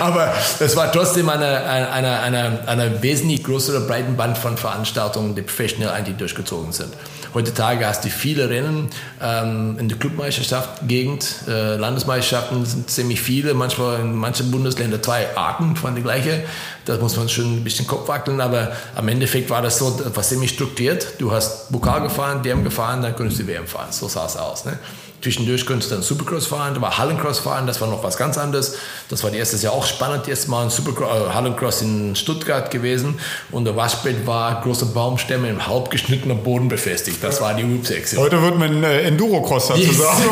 A: Aber es war trotzdem eine, eine, eine, eine, wesentlich größere Breitenband von Veranstaltungen, die professionell eigentlich durchgezogen sind. Heutzutage hast du viele Rennen ähm, in der Clubmeisterschaft, Gegend, äh, Landesmeisterschaften sind ziemlich viele, manchmal in manchen Bundesländern zwei Arten von der gleichen. Da muss man schon ein bisschen Kopf wackeln, aber am Endeffekt war das so etwas ziemlich strukturiert. Du hast Pokal gefahren, DM gefahren, dann konntest du WM fahren. So sah es aus. Ne? Zwischendurch konntest du dann Supercross fahren, da war Hallencross fahren, das war noch was ganz anderes. Das war erstes Jahr auch spannend, jetzt mal ein Supercross, äh, Hallencross in Stuttgart gewesen und der Waschbett war große Baumstämme im halbgeschnittener Boden befestigt. Das war die Loop-Sektion.
B: Heute wird man äh, Enduro-Cross dazu yes. sagen.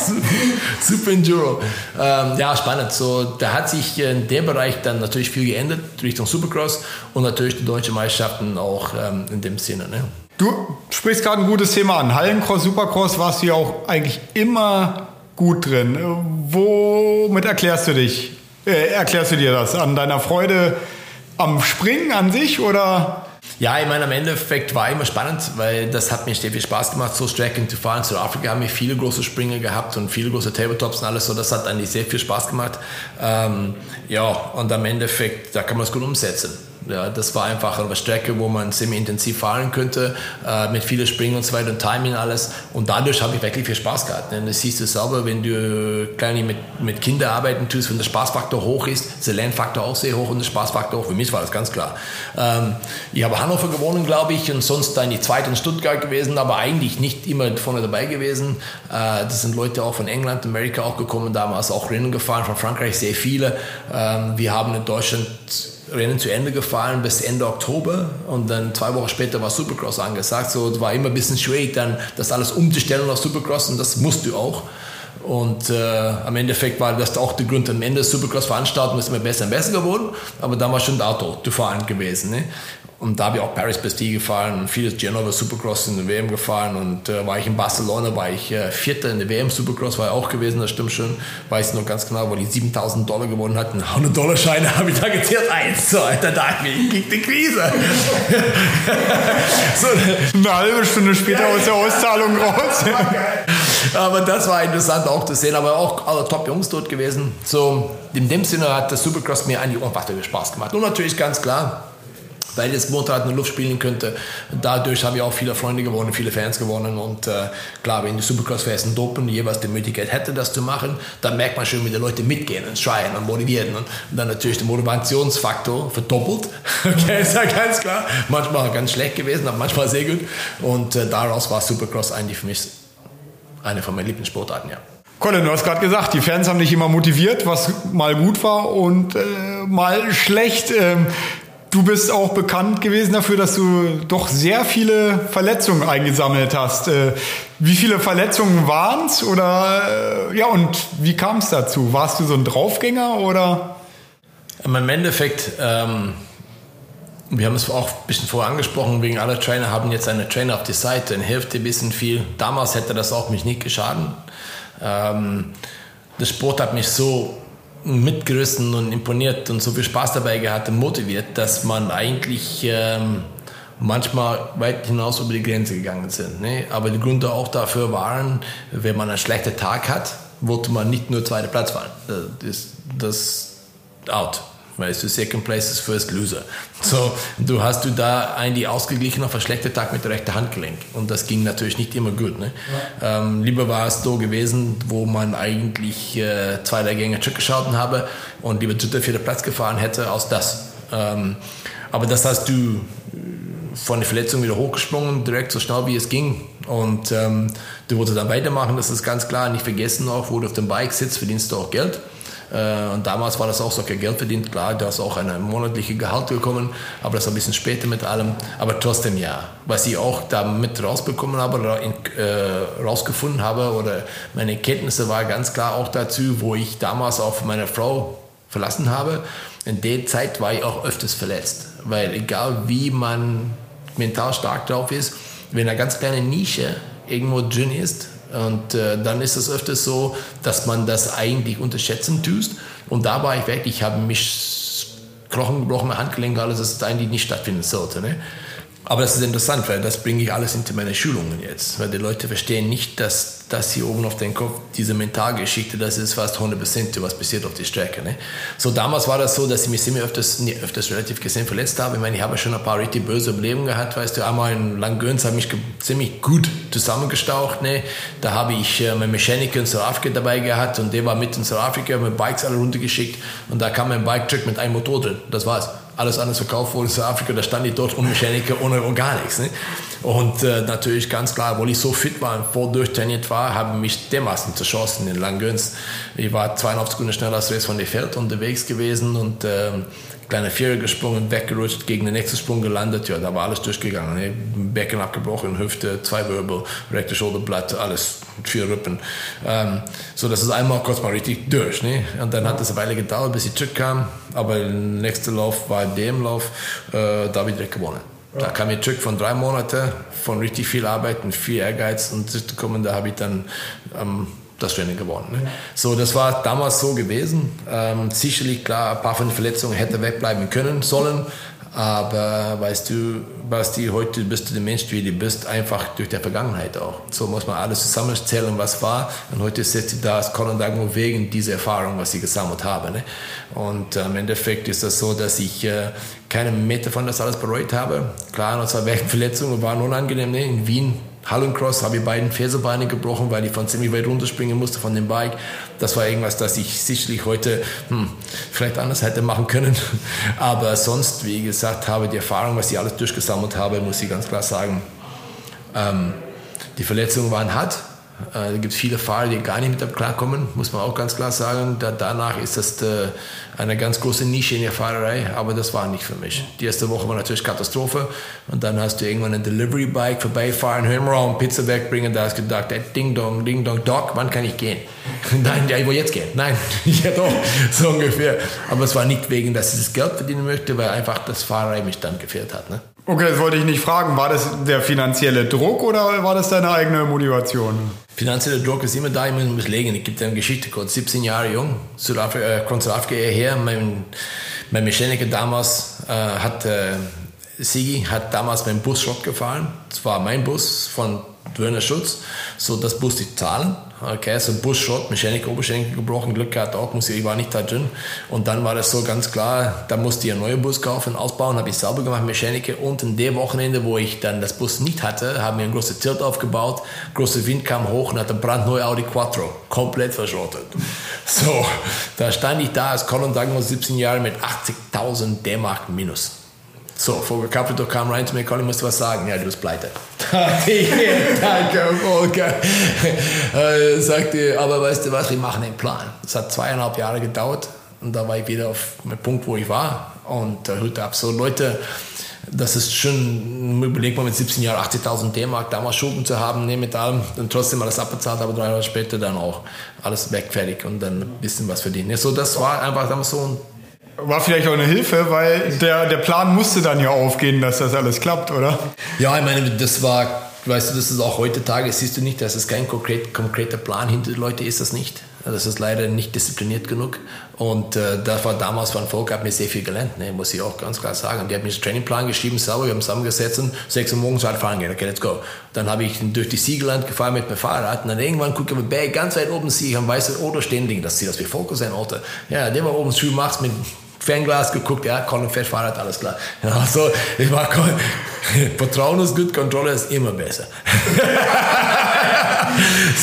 A: Super Enduro. Ähm, ja, spannend. So, da hat sich in dem Bereich dann natürlich viel geändert Richtung Supercross und natürlich die deutschen Meisterschaften auch ähm, in dem Sinne. Ne?
B: Du sprichst gerade ein gutes Thema an. Hallencross, Supercross warst du ja auch eigentlich immer gut drin. Womit erklärst du dich? Äh, erklärst du dir das? An deiner Freude am Springen an sich oder?
A: Ja, ich meine, im Endeffekt war immer spannend, weil das hat mir sehr viel Spaß gemacht, so Strecken zu fahren. Zu Afrika haben wir viele große Springer gehabt und viele große Tabletops und alles so. Das hat eigentlich sehr viel Spaß gemacht. Ähm, ja, und am Endeffekt, da kann man es gut umsetzen. Ja, das war einfach eine Strecke, wo man semi-intensiv fahren könnte, äh, mit vielen Springen und so weiter und Timing alles. Und dadurch habe ich wirklich viel Spaß gehabt. Ne? Das siehst du selber, wenn du kleine mit, mit Kindern arbeiten tust, wenn der Spaßfaktor hoch ist, ist der Lernfaktor auch sehr hoch und der Spaßfaktor hoch. Für mich war das ganz klar. Ähm, ich habe Hannover gewonnen, glaube ich, und sonst dann die zweite in Stuttgart gewesen, aber eigentlich nicht immer vorne dabei gewesen. Äh, das sind Leute auch von England, Amerika auch gekommen, damals auch Rennen gefahren, von Frankreich sehr viele. Ähm, wir haben in Deutschland Rennen zu Ende gefahren bis Ende Oktober und dann zwei Wochen später war Supercross angesagt. So es war immer ein bisschen schwierig, dann das alles umzustellen auf Supercross und das musst du auch. Und äh, am Endeffekt war das auch der Grund, am Ende der Supercross-Veranstaltung ist immer besser und besser geworden, aber dann war schon Auto zu fahren gewesen. Ne? Und da habe ich auch Paris Bastille gefahren und vieles Genova Supercross in der WM gefahren. Und äh, war ich in Barcelona, war ich äh, Vierter in der WM Supercross, war ich auch gewesen, das stimmt schon. Weiß noch ganz genau, wo die 7000 Dollar gewonnen hatten. 100 Dollar Scheine habe ich da gezählt. Eins, zwei, da dachte ich, ich die Krise.
B: so, eine halbe Stunde später aus der Auszahlung raus.
A: aber das war interessant auch zu sehen, aber auch alle Top-Jungs dort gewesen. So, in dem Sinne hat das Supercross mir eigentlich unfassbar Spaß gemacht. Und natürlich ganz klar, weil das Motorrad in der Luft spielen könnte. Dadurch habe ich auch viele Freunde gewonnen, viele Fans gewonnen und äh, klar, wenn die Supercross-Fans in Dopen jeweils die Möglichkeit hätte, das zu machen, dann merkt man schon, wie die Leute mitgehen und schreien und motivieren und dann natürlich der Motivationsfaktor verdoppelt. okay, ist ja ganz klar. Manchmal ganz schlecht gewesen, aber manchmal sehr gut und äh, daraus war Supercross eigentlich für mich eine von meinen Lieblingssportarten, ja.
B: Colin, du hast gerade gesagt, die Fans haben dich immer motiviert, was mal gut war und äh, mal schlecht. Ähm, Du bist auch bekannt gewesen dafür, dass du doch sehr viele Verletzungen eingesammelt hast. Äh, wie viele Verletzungen waren es? Oder äh, ja, und wie kam es dazu? Warst du so ein Draufgänger oder?
A: Im Endeffekt, ähm, wir haben es auch ein bisschen vorher angesprochen, wegen aller Trainer haben jetzt eine Trainer auf die Seite, dann hilft dir ein bisschen viel. Damals hätte das auch mich nicht geschadet. Ähm, der Sport hat mich so mitgerissen und imponiert und so viel Spaß dabei gehabt und motiviert, dass man eigentlich ähm, manchmal weit hinaus über die Grenze gegangen sind. Ne? Aber die Gründe auch dafür waren, wenn man einen schlechten Tag hat, wollte man nicht nur zweiter Platz fahren. Das, das out weißt du, Second Place ist First Loser. So, du hast du da eigentlich ausgeglichen auf einen schlechten Tag mit der rechten Handgelenk. Und das ging natürlich nicht immer gut. Ne? Ja. Ähm, lieber war es so gewesen, wo man eigentlich äh, zwei, drei Gänge zurückgeschaut habe und lieber dritter, vierter Platz gefahren hätte, als das. Ähm, aber das hast du von der Verletzung wieder hochgesprungen, direkt so schnell wie es ging. Und ähm, du wolltest dann weitermachen, das ist ganz klar. Nicht vergessen auch, wo du auf dem Bike sitzt, verdienst du auch Geld. Äh, und damals war das auch so, kein Geld verdient. Klar, da ist auch eine monatliche Gehalt gekommen, aber das ein bisschen später mit allem. Aber trotzdem ja. Was ich auch da mit rausbekommen habe, äh, rausgefunden habe, oder meine Kenntnisse war ganz klar auch dazu, wo ich damals auch meine Frau verlassen habe. In der Zeit war ich auch öfters verletzt. Weil egal wie man mental stark drauf ist, wenn eine ganz kleine Nische irgendwo drin ist, und äh, dann ist es öfters so, dass man das eigentlich unterschätzen tust. Und da war ich wirklich, ich habe mich Knochen gebrochen, Handgelenk, alles, das eigentlich nicht stattfinden sollte. Ne? Aber das ist interessant, weil das bringe ich alles into meine Schulungen jetzt. Weil die Leute verstehen nicht, dass das hier oben auf den Kopf, diese Mentalgeschichte, das ist fast 100% was passiert auf der Strecke. Ne? So damals war das so, dass ich mich ziemlich öfters, nee, öfters relativ gesehen verletzt habe. Ich meine, ich habe schon ein paar richtig böse Leben gehabt, weißt du. Einmal in Langgöns habe ich mich ziemlich gut zusammengestaucht. Ne? Da habe ich äh, meinen Mechaniker in Südafrika dabei gehabt und der war mit in Südafrika, mit Bikes alle runtergeschickt und da kam mein Bike-Trick mit einem Motor drin. Das war's alles anders verkauft wurde in Südafrika, da stand ich dort ohne Mechaniker, ohne gar nichts. Ne? Und äh, natürlich ganz klar, weil ich so fit war und voll durchtrainiert war, haben mich dermaßen zerschossen in Langgöns. Ich war zweieinhalb Sekunden schneller als Rest von der Feld unterwegs gewesen und ähm, kleine Vierer gesprungen, weggerutscht, gegen den nächsten Sprung gelandet. Ja, da war alles durchgegangen. Ne? Becken abgebrochen, Hüfte, zwei Wirbel, rechte Schulterblatt, alles, vier Rippen. Ähm, so, das ist einmal kurz mal richtig durch. Ne? Und dann hat es eine Weile gedauert, bis ich zurückkam. Aber der nächste Lauf war dem Lauf, äh, da habe ich direkt gewonnen. Da kam ich zurück von drei Monaten, von richtig viel Arbeit und viel Ehrgeiz und zurückgekommen, da habe ich dann ähm, das Rennen gewonnen. Ne? So, das war damals so gewesen. Ähm, sicherlich, klar, ein paar von den Verletzungen hätte wegbleiben können sollen, aber weißt du, Basti, heute bist du der Mensch, wie du bist, einfach durch die Vergangenheit auch. So muss man alles zusammenzählen, was war. Und heute sitzt du da als Colin wegen dieser Erfahrung, was ich gesammelt habe. Ne? Und äh, im Endeffekt ist das so, dass ich äh, keine Meter von das alles bereut habe. Klar, zwei Verletzungen waren unangenehm. Ne? In Wien Hallencross habe ich beiden Fersebeine gebrochen, weil ich von ziemlich weit runterspringen musste von dem Bike. Das war irgendwas, das ich sicherlich heute hm, vielleicht anders hätte machen können. Aber sonst, wie gesagt, habe die Erfahrung, was ich alles durchgesammelt habe, muss ich ganz klar sagen, ähm, die Verletzungen waren hart. Äh, da gibt es viele Fahrer, die gar nicht mit klarkommen, muss man auch ganz klar sagen. Da, danach ist das äh, eine ganz große Nische in der Fahrerei, aber das war nicht für mich. Die erste Woche war natürlich Katastrophe und dann hast du irgendwann ein Delivery Bike vorbeifahren, hören Pizza wegbringen, da hast du gedacht, Ding Dong, Ding Dong, Doc, wann kann ich gehen? Nein, ja, ich will jetzt gehen. Nein, ja doch, so ungefähr. Aber es war nicht wegen, dass ich das Geld verdienen möchte, weil einfach das Fahrerei mich dann gefehlt hat. Ne?
B: Okay, das wollte ich nicht fragen. War das der finanzielle Druck oder war das deine eigene Motivation?
A: Finanzieller Druck ist immer da, ich muss legen. Ich gebe dir eine Geschichte kurz. 17 Jahre jung, Südafrika, äh, Südafrika her. Mein, mein Mechaniker damals äh, hat, äh, Sigi hat damals meinen Bus Schrott gefahren. Das war mein Bus von Schutz. So, das musste ich zahlen. Okay, so ein Busschrott, Mechaniker, Oberschenkel gebrochen, Glück gehabt auch, muss ich, ich war nicht da drin. Und dann war das so ganz klar, da musste ich einen neuen Bus kaufen, ausbauen, habe ich selber gemacht, Mechaniker. Und in dem Wochenende, wo ich dann das Bus nicht hatte, haben wir ein großes Tilt aufgebaut, großer Wind kam hoch und hat ein brandneuer Audi Quattro, komplett verschrottet. So, da stand ich da als Colin Dagmar, 17 Jahre mit 80.000 D-Mark minus. So, Vogel Capital kam rein zu mir, Colin, musst du was sagen? Ja, du bist pleite. Danke, Volker. äh, sagte, aber weißt du was, wir machen einen Plan. Es hat zweieinhalb Jahre gedauert und da war ich wieder auf dem Punkt, wo ich war. Und äh, Hütte ab. So, Leute, das ist schon, überleg mal mit 17 Jahren 80.000 D-Mark damals Schulden zu haben, ne, mit allem, und trotzdem alles abbezahlt, aber drei Jahre später dann auch alles weg, fertig und dann ein bisschen was verdienen. So, das war einfach damals so ein
B: war vielleicht auch eine Hilfe, weil der, der Plan musste dann ja aufgehen, dass das alles klappt, oder?
A: Ja, ich meine, das war, weißt du, das ist auch heutzutage, siehst du nicht, dass es kein konkret, konkreter Plan hinter den Leuten ist, das nicht. Das ist leider nicht diszipliniert genug. Und äh, das war damals von Volk, hat mir sehr viel gelernt, ne, muss ich auch ganz klar sagen. Die hat mir einen Trainingplan geschrieben, selber, wir haben zusammengesetzt und sechs Uhr morgens weit fahren gehen, okay, let's go. Dann habe ich durch die Siegeland gefahren mit meinem Fahrrad und dann irgendwann gucke ich mir ganz weit oben, sehe ich ein weißes Auto stehen, das sieht aus wie Volker sein Auto. Ja, der war oben Schuh macht's mit Fernglas geguckt, ja, Colin fährt Fahrrad, alles klar. Ja, so, ich war, Vertrauen ist gut, Kontrolle ist immer besser.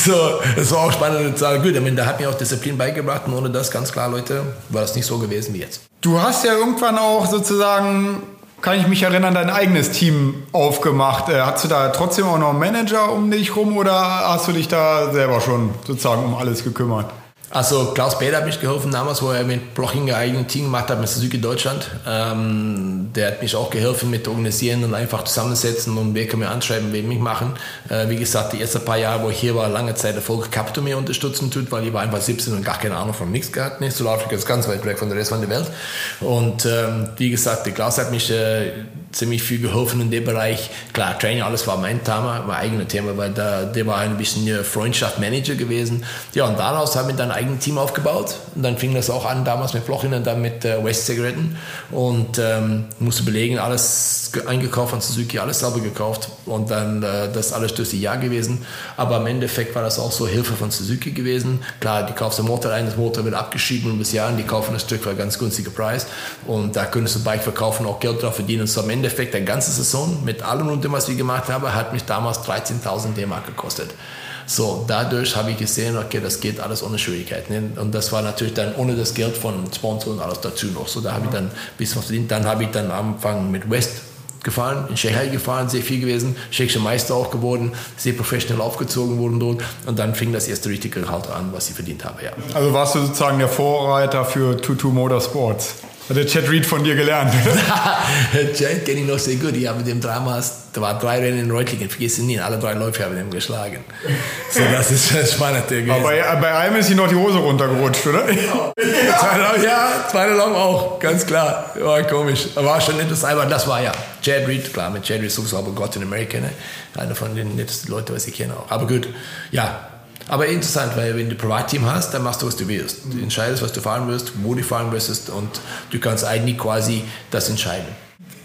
A: so, es war auch spannend zu sagen, gut, da hat mir auch Disziplin beigebracht und ohne das, ganz klar, Leute, war das nicht so gewesen wie jetzt.
B: Du hast ja irgendwann auch sozusagen kann ich mich erinnern, dein eigenes Team aufgemacht. Äh, hast du da trotzdem auch noch einen Manager um dich rum oder hast du dich da selber schon sozusagen um alles gekümmert?
A: Also Klaus Beder hat mich geholfen damals, wo er mit Blocking ein eigenes Team gemacht hat mit Suzuki Deutschland. Ähm, der hat mich auch geholfen mit organisieren und einfach zusammensetzen und wer kann mir anschreiben, wen mich machen. Äh, wie gesagt, die ersten paar Jahre, wo ich hier war, lange Zeit der Volker Capito mir unterstützen tut, weil ich war einfach 17 und gar keine Ahnung von nichts gehabt. Nee, Südafrika ist ganz weit weg von der Rest von der Welt. Und ähm, wie gesagt, der Klaus hat mich äh, ziemlich viel geholfen in dem Bereich. Klar, Training, alles war mein Thema, mein eigenes Thema, weil da, der war ein bisschen Freundschaft Manager gewesen. Ja, und daraus haben wir dann eigenes Team aufgebaut. Und dann fing das auch an, damals mit Flochin und dann mit äh, West Zigaretten. Und ähm, musste belegen, alles eingekauft von Suzuki, alles selber gekauft. Und dann äh, das alles durch die Jahr gewesen. Aber im Endeffekt war das auch so Hilfe von Suzuki gewesen. Klar, die kaufst du Motor ein, das Motor wird abgeschrieben und bis Jahren, die kaufen das Stück für einen ganz günstigen Preis. Und da könntest du Bike verkaufen, auch Geld drauf verdienen. Und so am Endeffekt, eine ganze Saison mit allem und dem, was ich gemacht habe, hat mich damals 13.000 D-Mark gekostet. So, dadurch habe ich gesehen, okay, das geht alles ohne Schwierigkeiten. Und das war natürlich dann ohne das Geld von Sponsoren und alles dazu noch. So, da habe ich dann ein bisschen was verdient. Dann habe ich dann am Anfang mit West gefahren, in Shanghai gefahren, sehr viel gewesen, tschechischer Meister auch geworden, sehr professionell aufgezogen worden dort und dann fing das erste richtige Gehalt an, was ich verdient habe, ja.
B: Also warst du sozusagen der Vorreiter für Tutu Motorsports? Hat der Chad Reed von dir gelernt?
A: Chad kenne ich noch sehr gut. Ich habe mit dem damals, da waren drei Rennen in Reutlingen, vergiss ihn nie, alle drei Läufe habe ich ihm geschlagen. So, das ist schon spannend.
B: Aber bei, bei einem ist ihm noch die Hose runtergerutscht, oder?
A: Ja, ja zweite Lauf auch, ganz klar. War komisch. War schon interessant, aber das war ja Chad Reed, klar, mit Chad Reed sowieso aber Gott in Amerika, ne? einer von den nettesten Leuten, was ich kenne auch. Aber gut, ja, aber interessant, weil wenn du ein Privatteam hast, dann machst du, was du willst. Du entscheidest, was du fahren wirst, wo du fahren wirst und du kannst eigentlich quasi das entscheiden.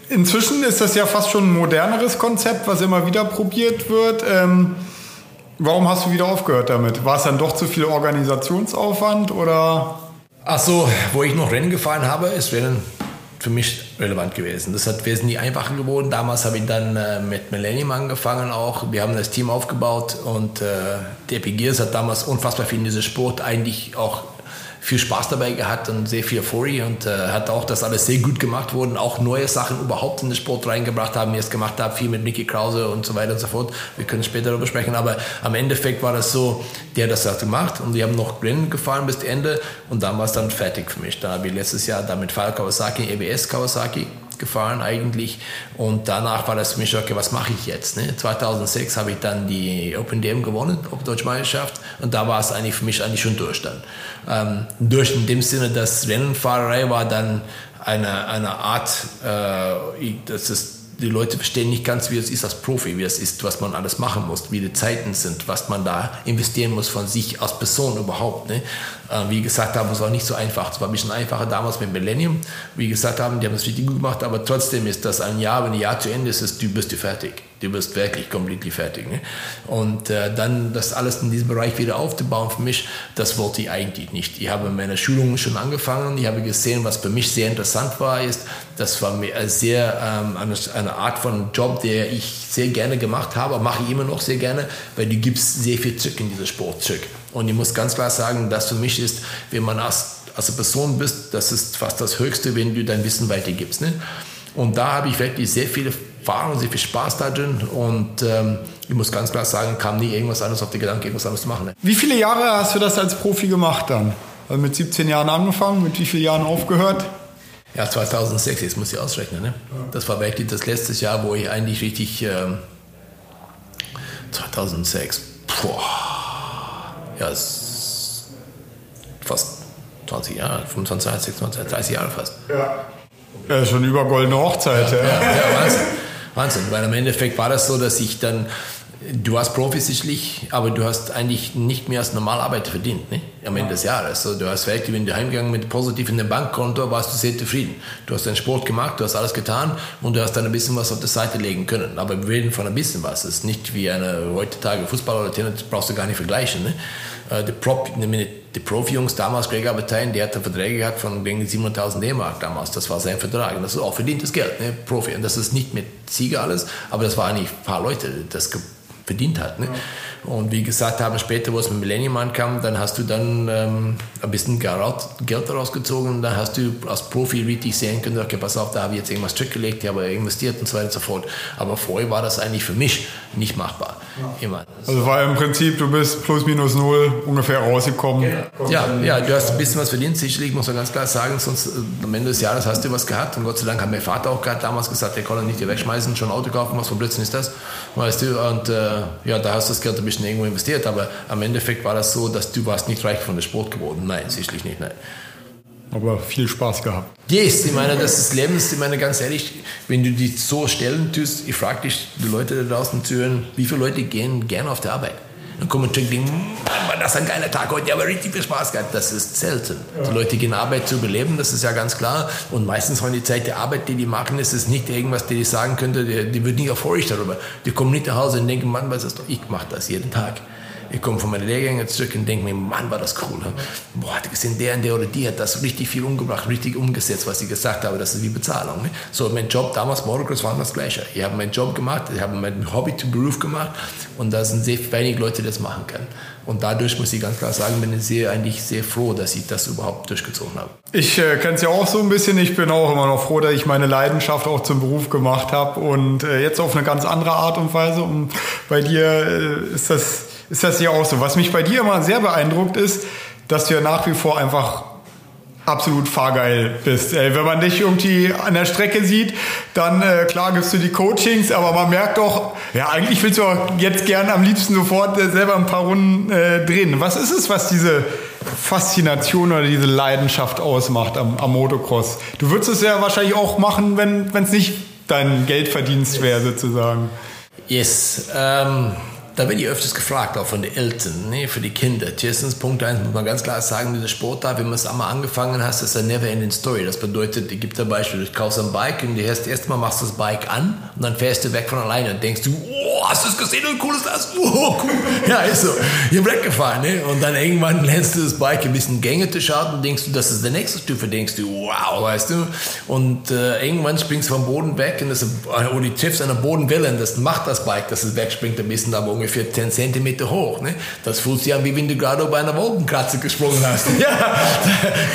B: Inzwischen ist das ja fast schon ein moderneres Konzept, was immer wieder probiert wird. Ähm, warum hast du wieder aufgehört damit? War es dann doch zu viel Organisationsaufwand oder?
A: Ach so, wo ich noch Rennen gefahren habe, ist Rennen für mich relevant gewesen. Das hat wesentlich einfacher geworden. Damals habe ich dann äh, mit Millennium angefangen auch. Wir haben das Team aufgebaut und äh, der Gears hat damals unfassbar viel in diesem Sport eigentlich auch viel Spaß dabei gehabt und sehr viel Euphorie und äh, hat auch das alles sehr gut gemacht worden, auch neue Sachen überhaupt in den Sport reingebracht haben, wie es gemacht habe, viel mit Nicky Krause und so weiter und so fort. Wir können später darüber sprechen, aber am Endeffekt war das so, der das hat gemacht und die haben noch Rennen gefahren bis Ende und dann war es dann fertig für mich. Da habe ich letztes Jahr dann mit Fall Kawasaki, EBS Kawasaki gefahren eigentlich. Und danach war das für mich, okay, was mache ich jetzt? Ne? 2006 habe ich dann die Open DM gewonnen, Open Deutsche Meisterschaft. Und da war es eigentlich für mich eigentlich schon durch dann. Ähm, durch in dem Sinne, dass Rennenfahrerei war dann eine, eine Art, äh, das ist die Leute verstehen nicht ganz, wie es ist als Profi, wie es ist, was man alles machen muss, wie die Zeiten sind, was man da investieren muss von sich als Person überhaupt. Ne? Äh, wie gesagt haben, es war nicht so einfach. Es war ein bisschen einfacher damals mit Millennium. Wie gesagt haben, die haben es richtig gut gemacht, aber trotzdem ist das ein Jahr, wenn ein Jahr zu Ende ist, ist du bist du fertig. Du bist wirklich komplett fertig. Ne? Und äh, dann das alles in diesem Bereich wieder aufzubauen für mich, das wollte ich eigentlich nicht. Ich habe meine Schulungen schon angefangen. Ich habe gesehen, was für mich sehr interessant war, ist, das war mir sehr ähm, eine, eine, Art von Job, der ich sehr gerne gemacht habe, mache ich immer noch sehr gerne, weil du gibst sehr viel zurück in diesen Sport zurück. Und ich muss ganz klar sagen, dass für mich ist, wenn man als, als Person bist, das ist fast das Höchste, wenn du dein Wissen weitergibst. Ne? Und da habe ich wirklich sehr viele Erfahrungen, sehr viel Spaß da drin. Und ähm, ich muss ganz klar sagen, kam nie irgendwas anderes auf den Gedanken, irgendwas anderes zu machen. Ne?
B: Wie viele Jahre hast du das als Profi gemacht dann? Also mit 17 Jahren angefangen, mit wie vielen Jahren aufgehört?
A: Ja, 2006, jetzt muss ich ausrechnen. Ne? Das war wirklich das letzte Jahr, wo ich eigentlich richtig. Ähm, 2006, boah ja, fast 20 Jahre, 25, 26, 30 Jahre fast.
B: Ja. Ja, schon über goldene Hochzeit. Ja, ja. ja,
A: ja Wahnsinn. Weil im Endeffekt war das so, dass ich dann du warst Profi sicherlich, aber du hast eigentlich nicht mehr als Normalarbeit verdient, ne? am Ende des Jahres. Also du hast wirklich, wenn du heimgegangen mit positiv in dem Bankkonto, warst du sehr zufrieden. Du hast deinen Sport gemacht, du hast alles getan und du hast dann ein bisschen was auf der Seite legen können. Aber wir reden von ein bisschen was. Es ist nicht wie eine heutzutage Fußballer oder Tennis, brauchst du gar nicht vergleichen. Ne? Äh, die, Prop, die Profi-Jungs damals, Gregor Abertein, der hatte Verträge gehabt von 700.000 D-Mark damals. Das war sein Vertrag. Und das ist auch verdientes Geld, ne? Profi. Und das ist nicht mit Sieger alles, aber das waren eigentlich ein paar Leute. Das verdient hat. Ne? Ja. Und wie gesagt haben, später, wo es mit Millennium ankam, dann hast du dann ähm, ein bisschen Geld rausgezogen. Dann hast du als Profi richtig sehen können, okay, pass auf, da habe ich jetzt irgendwas zurückgelegt, ich habe investiert und so weiter und so fort. Aber vorher war das eigentlich für mich nicht machbar. Ja.
B: Immer. Also war im Prinzip, du bist plus minus null ungefähr rausgekommen.
A: Genau. Ja, ja, du hast ein bisschen was verdient, sicherlich, muss man ganz klar sagen, sonst am Ende des Jahres hast du was gehabt. Und Gott sei Dank hat mein Vater auch gerade damals gesagt, der kann nicht hier wegschmeißen, schon ein Auto kaufen, was für Blödsinn ist das? Weißt du, und äh, ja, da hast du das Geld ein bisschen irgendwo investiert, aber am Endeffekt war das so, dass du warst nicht reich von der Sport geworden. Nein, sicherlich nicht, nein.
B: Aber viel Spaß gehabt.
A: Yes, ich meine, das ist Lebens, ich meine, ganz ehrlich, wenn du dich so stellen tust, ich frage dich, die Leute da draußen zu hören, wie viele Leute gehen gerne auf der Arbeit? Dann kommen und denken, Mann, das ein geiler Tag heute, ich habe richtig viel Spaß gehabt. Das ist selten. Ja. Die Leute gehen Arbeit zu überleben, das ist ja ganz klar. Und meistens haben die Zeit der Arbeit, die die machen, ist es nicht irgendwas, die ich sagen könnte, die, die wird nicht erfreut darüber. Die kommen nicht nach Hause und denken, Mann, was ist das? Ich mache das jeden Tag. Ich komme von meinen Lehrgängen zurück und denke mir, Mann, war das cool. Boah, hat gesehen, der und der oder die hat das richtig viel umgebracht, richtig umgesetzt, was ich gesagt habe. Das ist wie Bezahlung. Ne? So, mein Job damals, Motocross, war das Gleiche. Ich habe meinen Job gemacht, ich habe mein Hobby zu Beruf gemacht und da sind sehr wenige Leute, die das machen können. Und dadurch muss ich ganz klar sagen, bin ich sehr, eigentlich sehr froh, dass ich das überhaupt durchgezogen habe.
B: Ich äh, kenne es ja auch so ein bisschen. Ich bin auch immer noch froh, dass ich meine Leidenschaft auch zum Beruf gemacht habe und äh, jetzt auf eine ganz andere Art und Weise. Und bei dir äh, ist das ist das hier auch so. Was mich bei dir immer sehr beeindruckt ist, dass du ja nach wie vor einfach absolut fahrgeil bist. Ey, wenn man dich irgendwie an der Strecke sieht, dann äh, klar gibst du die Coachings, aber man merkt doch, ja, eigentlich willst du auch jetzt gern am liebsten sofort äh, selber ein paar Runden äh, drehen. Was ist es, was diese Faszination oder diese Leidenschaft ausmacht am, am Motocross? Du würdest es ja wahrscheinlich auch machen, wenn es nicht dein Geldverdienst wäre, sozusagen.
A: Yes. Um da werde ich öfters gefragt, auch von den Eltern, ne, für die Kinder. Erstens, Punkt eins muss man ganz klar sagen, dieser Sport da, wenn man es einmal angefangen hast, ist eine never ending story. Das bedeutet, ich gebe dir ein Beispiel, du kaufst ein Bike und du erst erstmal machst du das Bike an und dann fährst du weg von alleine und denkst du, oh, hast du es gesehen, wie cool ist das? Oh, cool. Ja, ist so. Ich bin weggefahren, ne? Und dann irgendwann lernst du das Bike ein bisschen Gänge zu schauen und denkst du, das ist der nächste Stufe, denkst du, wow, weißt du? Und äh, irgendwann springst du vom Boden weg und das, oder du triffst eine Bodenwelle und das macht das Bike, dass es wegspringt ein bisschen, aber ungefähr 10 cm hoch. Ne? Das fühlt sich an, wie wenn du gerade über einer Wolkenkratzer gesprungen hast. ja,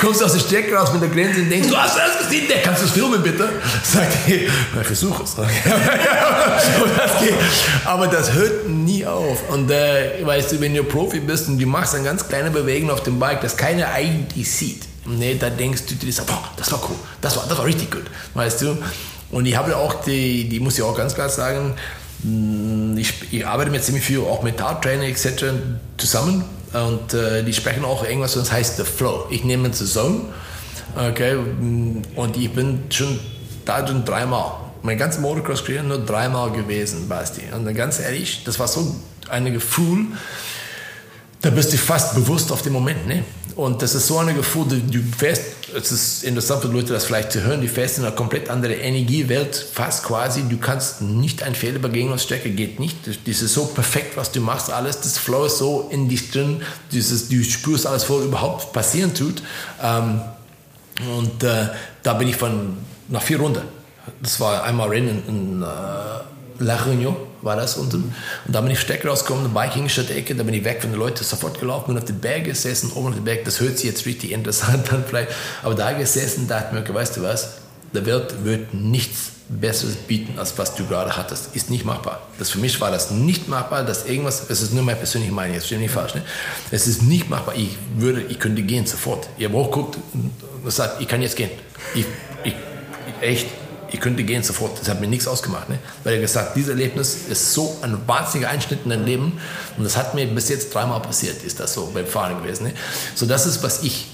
A: kommst aus der Strecke raus mit der Grenze und denkst, du hast alles gesehen, der kannst du das filmen bitte? Sagt er, ich versuche es. Aber das hört nie auf. Und äh, weißt du, wenn du Profi bist und du machst eine ganz kleine Bewegung auf dem Bike, das keiner eigentlich sieht, ne, da denkst du dir, boah, das war cool, das war, das war richtig gut, weißt du. Und ich habe auch die, die muss ich auch ganz klar sagen, ich, ich, arbeite mit ziemlich viel auch mit Trainer etc. zusammen und äh, die sprechen auch irgendwas, das heißt The Flow. Ich nehme eine Saison, okay, hm, und ich bin schon da drin dreimal Mein ganzer Motocross-Karriere nur dreimal gewesen, Basti. Und ganz ehrlich, das war so ein Gefühl, da bist du fast bewusst auf den Moment. Ne? Und das ist so ein Gefühl, du, fährst, es ist interessant für Leute, das vielleicht zu hören, du fährst in eine komplett andere Energiewelt, fast quasi, du kannst nicht einen Fehler begehen und Strecke geht nicht. Das ist so perfekt, was du machst, alles, das Flow ist so in dich drin, dieses, du spürst alles, was überhaupt passieren tut. Ähm, und äh, da bin ich von, nach vier Runden, das war einmal Rennen in, in äh, La Réunion, war das unten. Und da bin ich Steck rausgekommen, eine Biking-Ecke, da bin ich weg von den Leuten, sofort gelaufen, bin auf den Berg gesessen, oben auf den Berg, das hört sich jetzt richtig interessant an vielleicht, aber da gesessen, dachte mir, weißt du was, der Welt wird nichts Besseres bieten, als was du gerade hattest. Ist nicht machbar. Das für mich war das nicht machbar, dass irgendwas, es ist nur meine persönliche Meinung, jetzt stehe nicht falsch, ne? es ist nicht machbar. Ich würde, ich könnte gehen sofort. Ich habe hochgeguckt und sagt, ich kann jetzt gehen. Ich, ich, echt, ich könnte gehen sofort. Das hat mir nichts ausgemacht. Ne? Weil er gesagt, dieses Erlebnis ist so ein wahnsinniger Einschnitt in dein Leben und das hat mir bis jetzt dreimal passiert, ist das so beim Fahren gewesen. Ne? So das ist, was ich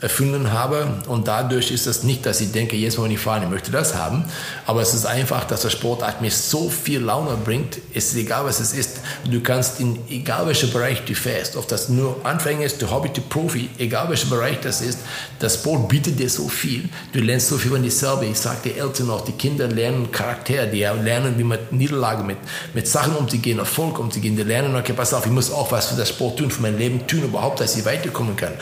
A: erfunden habe. Und dadurch ist es nicht, dass ich denke, jetzt wenn ich fahre, ich möchte das haben. Aber es ist einfach, dass der Sportart mir so viel Laune bringt. Es ist egal, was es ist. Du kannst in egal welchem Bereich du fährst, ob das nur Anfänger ist, der Hobby, der Profi, egal welcher Bereich das ist, der Sport bietet dir so viel. Du lernst so viel von dir selber. Ich sage die Eltern auch, die Kinder lernen Charakter, die lernen, wie mit Niederlagen, mit, mit Sachen umzugehen, Erfolg umzugehen. Die lernen, okay, pass auf, ich muss auch was für das Sport tun, für mein Leben tun, überhaupt, dass ich weiterkommen kann.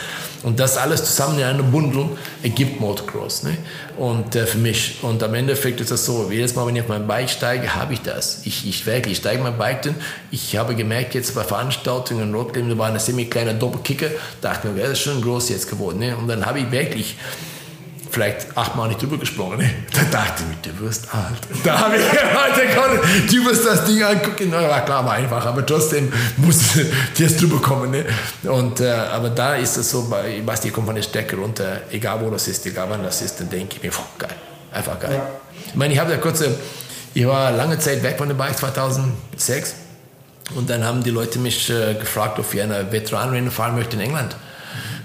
A: Und das alles zusammen zusammen in einer Bundlung ergibt Motocross. Ne? Und äh, für mich. Und am Endeffekt ist das so, jedes Mal, wenn ich auf mein Bike steige, habe ich das. Ich, ich ich steige mein Bike dann. Ich habe gemerkt, jetzt bei Veranstaltungen in Rotterdam, da war eine ziemlich kleine Doppelkicker, dachte mir, wäre das schon groß jetzt geworden. Ne? Und dann habe ich wirklich vielleicht achtmal nicht drüber gesprungen. Ne? Da dachte ich mir, du wirst alt. Da habe ich gedacht, du wirst das Ding angucken. Na, klar, war einfach, aber trotzdem musst du jetzt drüber kommen. Ne? Und, äh, aber da ist es so, ich weiß, die kommt von der Strecke runter, egal wo das ist, egal wann das ist, dann denke ich mir, oh, geil, einfach geil. Ja. Ich meine, ich habe ja kurze, ich war lange Zeit weg von der Bike, 2006. Und dann haben die Leute mich äh, gefragt, ob ich eine Veteranenrennen fahren möchte in England.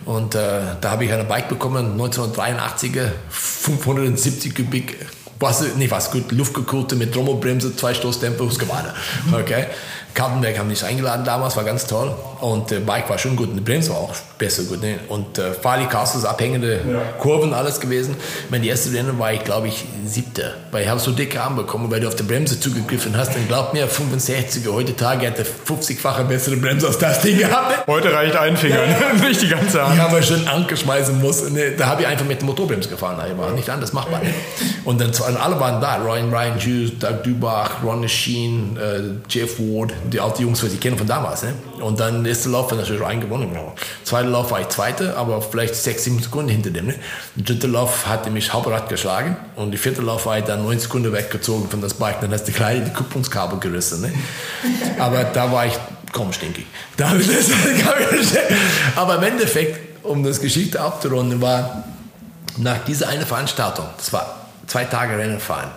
A: Und äh, da habe ich eine Bike bekommen, 1983er, 570 Kubik Wasser, nicht was gut, Luftgekühlte mit Trommelbremse, zwei Stoßdämpfer, Husqvarna. Okay. Kaltenberg haben mich eingeladen damals, war ganz toll. Und der Bike war schon gut und die Bremse war auch besser gut. Ne? Und äh, Farley Castles, abhängende ja. Kurven, alles gewesen. Meine erste Rennen war ich, glaube ich, siebter. Weil ich habe so dicke Arme bekommen, weil du auf der Bremse zugegriffen hast. Und glaub mir, 65er, heute Tage hat er 50-fache bessere Bremse als das Ding gehabt. Ne?
B: Heute reicht ein Finger, ja. nicht die ganze Hand.
A: Ich habe schon Anker schmeißen muss. Ne? Da habe ich einfach mit der Motorbremse gefahren. Da war nicht anders machbar. Ne? Und dann alle waren da. Ryan, Ryan Hughes, Doug Dubach, Ron Sheen, äh, Jeff Ward, die alte Jungs, was ich kenne von damals. Ne? Und dann ist der Lauf natürlich reingewonnen. Genau. Zweiter Lauf war ich Zweiter, aber vielleicht sechs, sieben Sekunden hinter dem. Ne? Der dritte Lauf hatte mich Hauptrad geschlagen und die vierte Lauf war ich dann neun Sekunden weggezogen von das Bike. Dann hast du gleich die Kupplungskabel gerissen. Ne? Aber da war ich kaum stinkig. aber im Endeffekt, um das Geschichte abzurunden, war nach dieser eine Veranstaltung, das war zwei Tage Rennen fahren,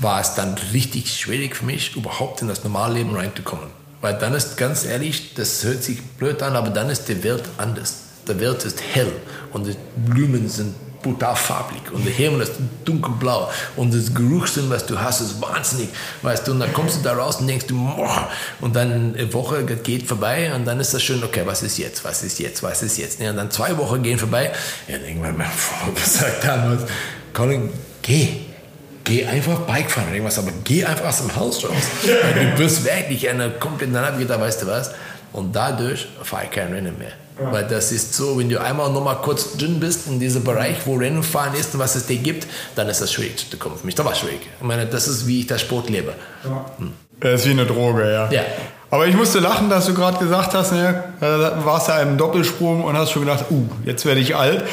A: war es dann richtig schwierig für mich, überhaupt in das normale Leben reinzukommen. Weil dann ist ganz ehrlich, das hört sich blöd an, aber dann ist die Welt anders. Die Welt ist hell und die Blumen sind brutal farblich und der Himmel ist dunkelblau und das Geruchssinn, was du hast, ist wahnsinnig, weißt du, und dann kommst du da raus und denkst du, boah, und dann eine Woche geht vorbei und dann ist das schön, okay, was ist jetzt, was ist jetzt, was ist jetzt, und dann zwei Wochen gehen vorbei, ja, irgendwann mein Vater gesagt damals, Colin, geh, geh einfach Bike fahren oder irgendwas, aber geh einfach aus dem Haus raus. du wirst wirklich eine komplett, dann habe ich gedacht, weißt du was, und dadurch fahre ich kein Rennen mehr. Ja. Weil das ist so, wenn du einmal noch mal kurz dünn bist in diesem Bereich, wo Rennen fahren ist und was es dir gibt, dann ist das schwierig zu kommen für mich. Das war schwierig. Ich meine, das ist, wie ich das Sport lebe.
B: Ja. Hm. Das ist wie eine Droge, ja.
A: Ja.
B: Aber ich musste lachen, dass du gerade gesagt hast, ne, da warst ja im Doppelsprung und hast schon gedacht, uh, jetzt werde ich alt.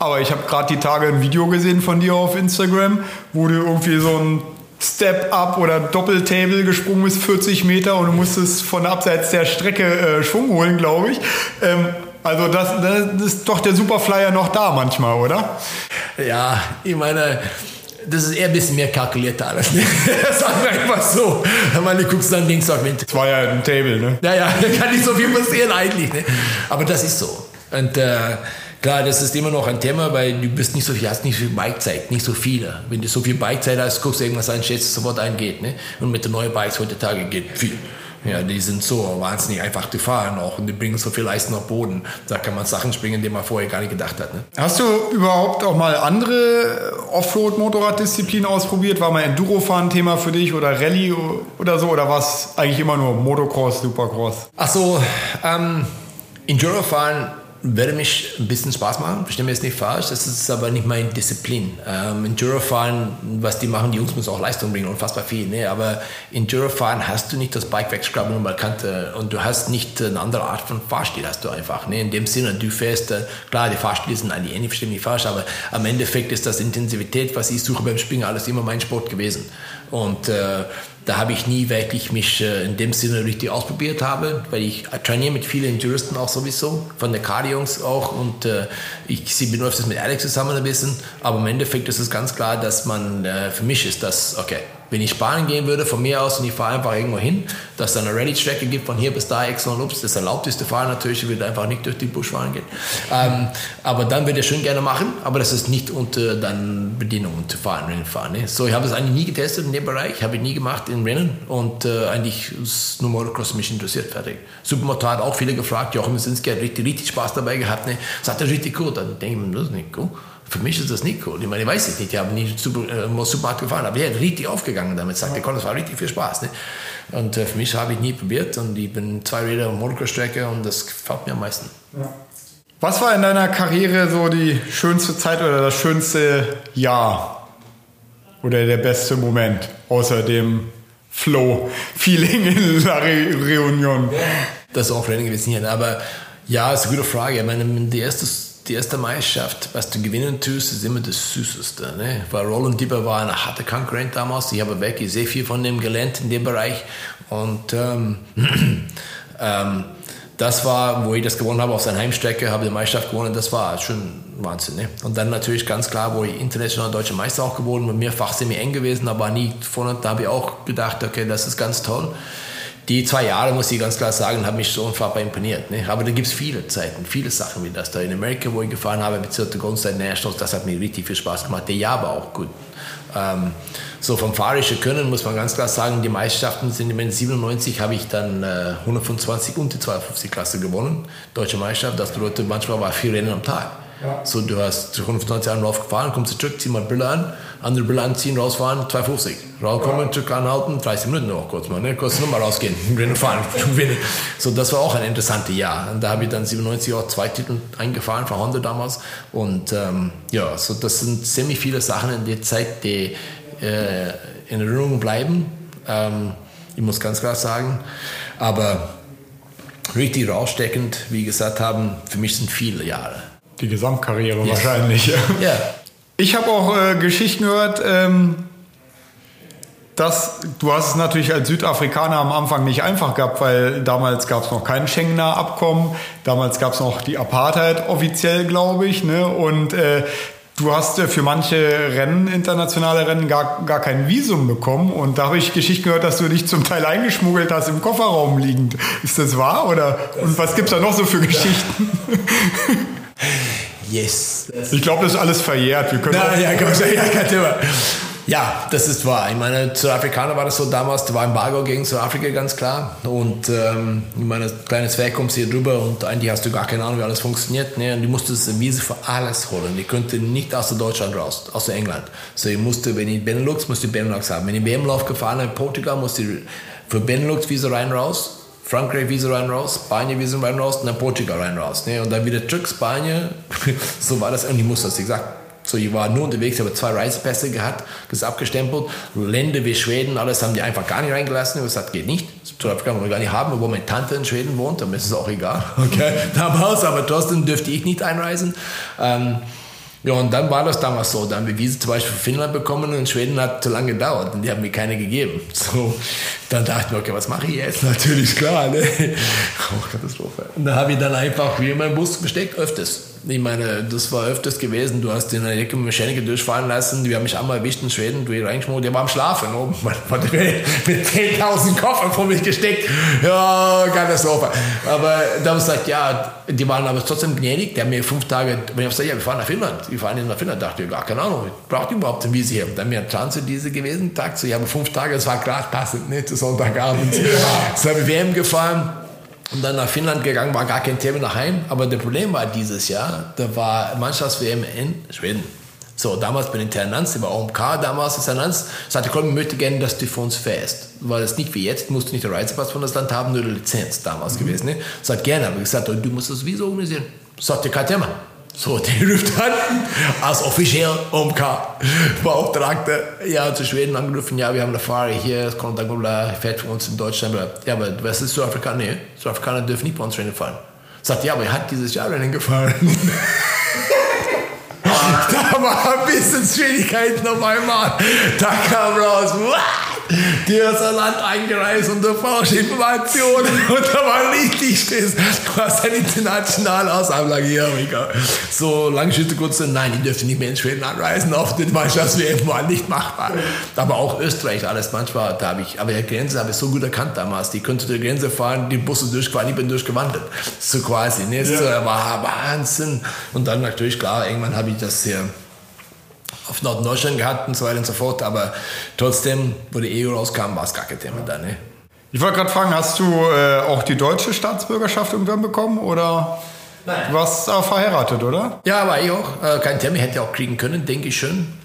B: Aber ich habe gerade die Tage ein Video gesehen von dir auf Instagram, wo du irgendwie so ein Step-Up oder Doppeltable gesprungen bist, 40 Meter und du musstest von abseits der Strecke äh, Schwung holen, glaube ich. Ähm, also das, das ist doch der Superflyer noch da manchmal, oder?
A: Ja, ich meine, das ist eher ein bisschen mehr kalkuliert alles. Ne? Sagen wir einfach so. Wenn man guckst, dann denkst du auch,
B: Das war ja ein Table, ne?
A: Ja, ja, da kann nicht so viel passieren eigentlich. Ne? Aber das ist so. Und äh, Klar, das ist immer noch ein Thema, weil du bist nicht so viel, hast nicht so viel Bikezeit, nicht so viele. Wenn du so viel Bikezeit hast, guckst du irgendwas an, schätzt sofort eingeht. Ne? Und mit den neuen Bikes heutzutage geht viel. Ja, die sind so wahnsinnig einfach zu fahren auch und die bringen so viel Leistung auf Boden. Da kann man Sachen springen, die man vorher gar nicht gedacht hat. Ne?
B: Hast du überhaupt auch mal andere Offroad-Motorraddisziplinen ausprobiert? War mal Endurofahren Thema für dich oder Rallye oder so? Oder war es eigentlich immer nur Motocross, Supercross?
A: Ach so, ähm, Endurofahren würde mich ein bisschen Spaß machen, verstehe mir jetzt nicht falsch, das ist aber nicht meine Disziplin. Ähm, Enduro-Fahren, was die machen, die Jungs müssen auch Leistung bringen, unfassbar viel, ne? aber Enduro-Fahren hast du nicht das Bike wegschrauben und Kante und du hast nicht eine andere Art von Fahrstil, hast du einfach. Ne? In dem Sinne, du fährst, äh, klar, die Fahrstile sind eigentlich ähnlich, verstehe mich falsch, aber am Endeffekt ist das Intensivität, was ich suche beim Springen, alles immer mein Sport gewesen. Und äh, da habe ich nie wirklich mich äh, in dem Sinne richtig ausprobiert habe, weil ich trainiere mit vielen Juristen auch sowieso, von der Cardi-Jungs auch und äh, ich bin öfters mit Alex zusammen ein bisschen, aber im Endeffekt ist es ganz klar, dass man, äh, für mich ist das, okay, wenn ich Spanien gehen würde, von mir aus, und ich fahre einfach irgendwo hin, dass es eine Rallye-Strecke gibt, von hier bis da, Ex und Ups, das erlaubteste Fahren natürlich, ich würde einfach nicht durch die Busch fahren gehen. Ähm, aber dann würde ich schon gerne machen, aber das ist nicht unter dann Bedienung zu fahren, Rennen fahren. Ne? So, ich habe es eigentlich nie getestet in dem Bereich, habe ich nie gemacht in Rennen und äh, eigentlich ist nur Motocross mich interessiert, fertig. Supermotor hat auch viele gefragt, Joachim Sinski hat richtig, richtig Spaß dabei gehabt, ne? das hat er richtig gut, dann denke ich mir, das ist nicht gut. Für mich ist das nicht cool. Ich meine, ich weiß es nicht, ich habe nie super, äh, super hart gefahren, aber er hat richtig aufgegangen damit, sagt er, das war richtig viel Spaß. Ne? Und äh, für mich habe ich nie probiert und ich bin zwei Räder auf Motocross-Strecke und das gefällt mir am meisten. Ja.
B: Was war in deiner Karriere so die schönste Zeit oder das schönste Jahr? Oder der beste Moment außer dem Flow-Feeling in La Re Reunion?
A: Das ist auch Rennen gewesen hier, aber ja, ist eine gute Frage. Ich meine, die erste die erste Meisterschaft, was du gewinnen tust, ist immer das Süßeste. Ne? Weil Roland Dieber war ein harter Konkurrent damals. Ich habe wirklich sehr viel von dem gelernt in dem Bereich. Und ähm, ähm, das war, wo ich das gewonnen habe auf seiner Heimstrecke, habe die Meisterschaft gewonnen. Das war schon Wahnsinn. Ne? Und dann natürlich ganz klar, wo ich international deutscher Meister auch geworden bin, mehrfach semi eng gewesen, aber nie vorne. Da habe ich auch gedacht, okay, das ist ganz toll die zwei Jahre, muss ich ganz klar sagen, haben mich so unfassbar imponiert. Ne? Aber da gibt es viele Zeiten, viele Sachen wie das da in Amerika, wo ich gefahren habe, Golden State Nationals, das hat mir richtig viel Spaß gemacht. Der Jahr war auch gut. Ähm, so vom fahrischen Können muss man ganz klar sagen, die Meisterschaften sind im 97 habe ich dann äh, 125 und die 250 Klasse gewonnen, deutsche Meisterschaft. Das bedeutet, manchmal war vier Rennen am Tag. Ja. So, du hast 125 Jahre raufgefahren, kommst zurück, zieh mal Brille an, andere Brille anziehen, rausfahren, 250. Rauskommen, ja. zurück anhalten, 30 Minuten noch kurz mal, ne? kurz nochmal rausgehen, Rennen fahren. so, das war auch ein interessantes Jahr. Und da habe ich dann 97 auch zwei Titel eingefahren für Honda damals. Und ähm, ja, so das sind ziemlich viele Sachen in der Zeit, die äh, in Erinnerung bleiben. Ähm, ich muss ganz klar sagen. Aber richtig raussteckend, wie gesagt haben, für mich sind viele Jahre.
B: Die Gesamtkarriere yes. wahrscheinlich. Ja. Ich habe auch äh, Geschichten gehört, ähm, dass du hast es natürlich als Südafrikaner am Anfang nicht einfach gehabt, weil damals gab es noch kein Schengener Abkommen, damals gab es noch die Apartheid offiziell, glaube ich, ne? und äh, du hast äh, für manche Rennen, internationale Rennen, gar, gar kein Visum bekommen. Und da habe ich Geschichten gehört, dass du dich zum Teil eingeschmuggelt hast im Kofferraum liegend. Ist das wahr? Oder und was gibt es da noch so für Geschichten?
A: Yes.
B: Ich glaube, das ist alles verjährt. Wir können
A: Na, ja, komm, ja, kein Thema. Ja, das ist wahr. Ich meine, Südafrikaner war das so damals, da war Embargo gegen Südafrika ganz klar. Und ähm, ich meine, kleines Werk kommst hier drüber und eigentlich hast du gar keine Ahnung, wie alles funktioniert. Ne? Und die musstest eine Visa für alles holen. Die könnte nicht aus Deutschland raus, aus England. So, ich musste, wenn ich Benelux, musste ich Benelux haben. Wenn ich WM-Lauf gefahren habe in Portugal, musste ich für Benelux Visa rein raus Frankreich Visa rein raus, Spanien Visa rein raus und dann Portugal rein raus. Ne? Und dann wieder zurück Spanien. so war das. Ich muss das, sag, so, ich war nur unterwegs, habe zwei Reisepässe gehabt, das abgestempelt. Länder wie Schweden, alles haben die einfach gar nicht reingelassen. Ich gesagt, geht nicht. Südafrika wollen wir gar nicht haben, obwohl meine Tante in Schweden wohnt, dann ist es auch egal. Okay. Damals, aber trotzdem dürfte ich nicht einreisen. Ähm, ja, und dann war das damals so. Dann haben wir Wiese zum Beispiel für Finnland bekommen und Schweden hat zu lange gedauert und die haben mir keine gegeben. So, dann dachte ich mir, okay, was mache ich jetzt? Natürlich, klar, ne? Oh, Katastrophe. Und dann habe ich dann einfach wie in meinen Bus gesteckt, öfters. Ich meine, das war öfters gewesen. Du hast den Mechaniker durchfahren lassen. Wir haben mich einmal erwischt in Schweden, du reingeschmuggelt. Der war am Schlafen oben. Man mit 10.000 Koffern vor mich gesteckt. Ja, Katastrophe. Aber da haben gesagt, ja, die waren aber trotzdem gnädig. Die haben mir fünf Tage, wenn ich gesagt, ja, wir fahren nach Finnland. Wir fahren nach Finnland. Da dachte ich, gar keine Ahnung, braucht überhaupt eine Wiese hier. Dann eine Chance diese gewesen. Tag so, ja, aber fünf Tage, das war gerade passend, nicht? Sonntagabend. Ja. Wir WM gefahren und dann nach Finnland gegangen, war gar kein Thema nach Heim. Aber das Problem war dieses Jahr, da war Mannschafts-WM in Schweden. So, damals bin ich Ternanz, ich war OMK damals in Ternanz. Sagte, komm, ich möchte gerne, dass du für uns fährst. Weil das nicht wie jetzt, musst du nicht den Reisepass von das Land haben, nur die Lizenz damals mhm. gewesen. Ne? Sagt, gerne, aber ich gesagt, du musst das Visa organisieren. Sagte, kein Thema. So, der ruft an, als offiziell OMK Beauftragter, ja, zu Schweden angerufen, ja, wir haben eine Fahrer hier, es kommt dann fährt für uns in Deutschland. Ja, aber was ist Südafrikaner? Nee, Südafrikaner dürfen nicht bei uns Rennen fahren. Sagt, ja, aber er hat dieses Jahr Rennen gefahren. da war ein bisschen Schwierigkeiten auf einmal. Da kam raus, what? Die ist ein Land eingereist unter falsche Informationen und da war richtig Stress. Du hast eine internationale Aussage, ja, Mika. So, lange Schritte kurz, nein, die dürfte nicht mehr in Schweden anreisen, auf den Mannschaftswert war nicht machbar. Aber auch Österreich, alles manchmal, da habe ich, aber die Grenze habe ich so gut erkannt damals. Die könnte die Grenze fahren, die Busse durchgefahren, ich bin durchgewandert. So quasi, ne? Das ja. war Wahnsinn. Und dann natürlich, klar, irgendwann habe ich das hier auf Norddeutschland gehabt und so weiter und so fort. Aber trotzdem, wo die EU rauskam, war es gar kein Thema da. Ne?
B: Ich wollte gerade fragen, hast du äh, auch die deutsche Staatsbürgerschaft irgendwann bekommen oder? Nein. Du warst auch verheiratet, oder?
A: Ja, war ich auch. Äh, kein Thema, hätte ich auch kriegen können, denke ich schon.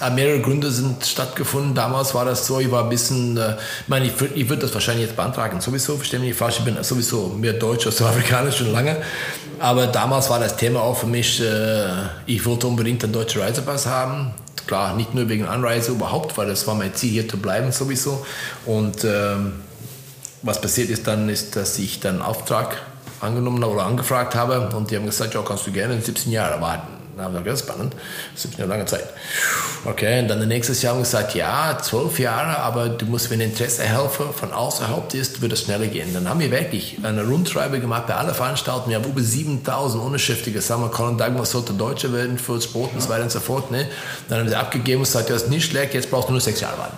A: Äh, mehrere Gründe sind stattgefunden. Damals war das so, ich war ein bisschen, äh, ich meine, ich, würde das wahrscheinlich jetzt beantragen, sowieso, verstehe mich nicht falsch, ich bin sowieso mehr Deutsch als Afrikanisch schon lange. Aber damals war das Thema auch für mich, äh, ich wollte unbedingt einen deutschen Reisepass haben. Klar, nicht nur wegen Anreise überhaupt, weil das war mein Ziel, hier zu bleiben sowieso. Und ähm, was passiert ist dann, ist, dass ich dann Auftrag angenommen oder angefragt habe und die haben gesagt, ja, kannst du gerne 17 Jahre warten. Haben wir gesagt, spannend, 17 Jahre lange Zeit. Okay, und dann nächstes Jahr haben wir gesagt, ja, zwölf Jahre, aber du musst, wenn Interessehelfer von außerhalb ist, wird es schneller gehen. Dann haben wir wirklich eine Rundschreibe gemacht bei allen Veranstaltungen. Wir haben über 7000 Unterschriften gesammelt. Colin Dagmar sollte Deutscher werden für Sport und so weiter und so fort. Ne? Dann haben sie abgegeben und gesagt, das ist nicht schlecht, jetzt brauchst du nur sechs Jahre warten.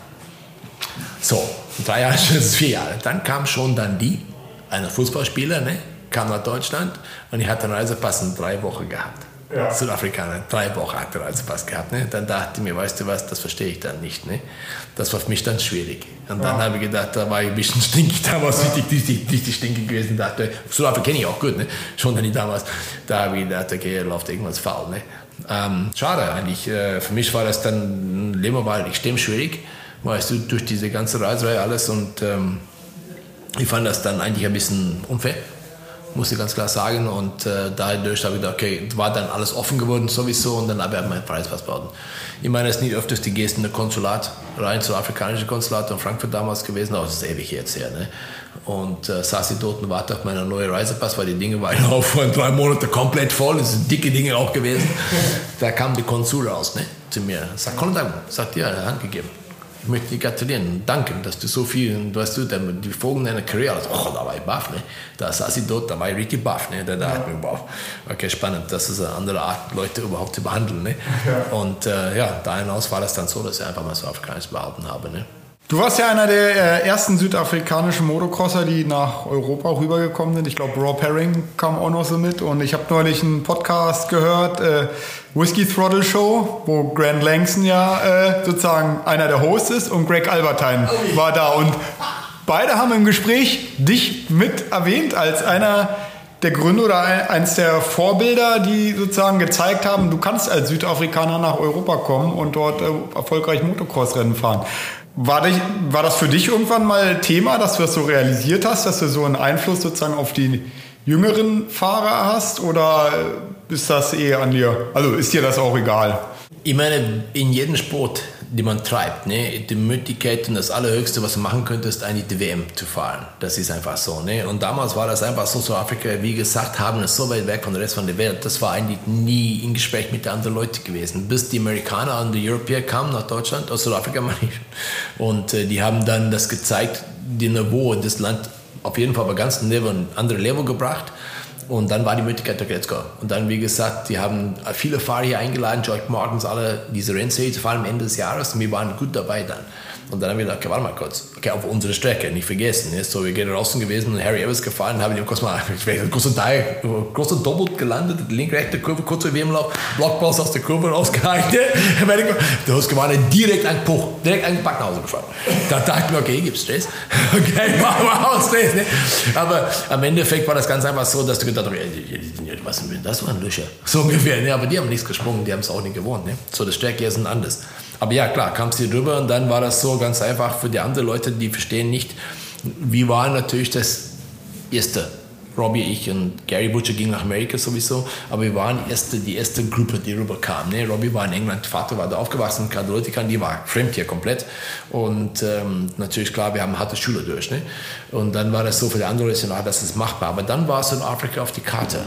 A: So, drei Jahre, das ist vier Jahre. Dann kam schon dann die, eine Fußballspieler, ne? kam nach Deutschland und ich hatte einen Reisepass in drei Wochen gehabt ja. Südafrikaner, drei Wochen hat er als Pass gehabt. Ne? Dann dachte ich mir, weißt du was, das verstehe ich dann nicht. Ne? Das war für mich dann schwierig. Und dann ja. habe ich gedacht, da war ich ein bisschen stinkig damals, ja. richtig, richtig, richtig stinkig gewesen. dachte, Südafrika kenne ich auch gut, ne? schon dann nicht damals. Da habe ich gedacht, okay, läuft irgendwas faul. Ne? Ähm, schade eigentlich. Äh, für mich war das dann, Leben war extrem schwierig, weißt du, durch diese ganze Reiserei alles. Und ähm, ich fand das dann eigentlich ein bisschen unfair muss ich ganz klar sagen. Und äh, dadurch habe ich gedacht, okay, war dann alles offen geworden sowieso und dann habe ich meinen Preispass behalten. Ich meine, es ist nicht öfters die Geste in der Konsulat, rein zu afrikanischen Konsulat in Frankfurt damals gewesen, aber das ist ewig jetzt her. Ne? Und äh, saß ich dort und warte auf meinen neuen Reisepass, weil die Dinge waren auch vor drei Monaten komplett voll, das sind dicke Dinge auch gewesen. da kam die Konsul raus ne, zu mir, sagt, Dank, sagt, ja, Hand gegeben ich möchte dir gratulieren und danken, dass du so viel, weißt du, die Folgen deiner Karriere, also, oh, da war ich baff, ne? Da saß ich dort, da war ich richtig baff, ne? Da, da hat mich baff. Okay, spannend, das ist eine andere Art, Leute überhaupt zu behandeln, ne? Ja. Und äh, ja, da hinaus war das dann so, dass ich einfach mal so auf keines behalten habe, ne?
B: Du warst ja einer der äh, ersten südafrikanischen Motocrosser, die nach Europa rübergekommen sind. Ich glaube, Rob Herring kam auch noch so mit. Und ich habe neulich einen Podcast gehört, äh, Whiskey Throttle Show, wo Grant Langston ja äh, sozusagen einer der Hosts ist und Greg Albertine war da. Und beide haben im Gespräch dich mit erwähnt als einer der Gründe oder eins der Vorbilder, die sozusagen gezeigt haben, du kannst als Südafrikaner nach Europa kommen und dort äh, erfolgreich Motocross-Rennen fahren. War, dich, war das für dich irgendwann mal Thema, dass du das so realisiert hast, dass du so einen Einfluss sozusagen auf die jüngeren Fahrer hast oder ist das eher an dir? Also ist dir das auch egal?
A: Ich meine, in jedem Sport die man treibt. Ne? Die Möglichkeit und das Allerhöchste, was du machen könntest, ist eigentlich die WM zu fahren. Das ist einfach so. Ne? Und damals war das einfach so, so Afrika, wie gesagt, haben es so weit weg von der Rest von der Welt. Das war eigentlich nie im Gespräch mit anderen Leuten gewesen. Bis die Amerikaner und die Europäer kamen nach Deutschland, aus Südafrika meine ich. Und äh, die haben dann das gezeigt, die Niveau des Land auf jeden Fall bei ganz anderes Level gebracht. Und dann war die Möglichkeit, let's go. Und dann, wie gesagt, die haben viele Fahrer hier eingeladen, George Martins, alle diese Rennserie zu fahren am Ende des Jahres. Und wir waren gut dabei dann. Und dann haben wir gedacht, okay, warte mal kurz, okay, auf unsere Strecke, nicht vergessen. Ist so, wir gehen draußen gewesen und Harry Evans gefahren, haben ihm kurz mal, großer Teil, großer Doppelt gelandet, linke, rechte Kurve, kurz vor dem Lauf, Blockpass aus der Kurve rausgehalten. Du hast gewonnen, direkt an Puch, direkt angepackt nach Hause gefahren. Da dachte ich mir, okay, gibt Stress. Okay, machen wir auch Stress. Ne? Aber am Endeffekt war das ganz einfach so, dass du gedacht hast, was ist denn das für ein Löcher? So ungefähr, ne? aber die haben nichts gesprungen, die haben es auch nicht gewohnt. Ne? So, das Strecke ist ein anderes. Aber ja, klar, kam es hier drüber und dann war das so ganz einfach für die anderen Leute, die verstehen nicht, wie war natürlich das erste. Robbie, ich und Gary Butcher gingen nach Amerika sowieso, aber wir waren erste, die erste Gruppe, die rüberkam. Ne? Robbie war in England, Vater war da aufgewachsen, Katholiker, die war fremd hier komplett. Und ähm, natürlich klar, wir haben harte Schule durch. Ne? Und dann war das so für die anderen Leute, das ist machbar. Aber dann war es in Afrika auf die Karte.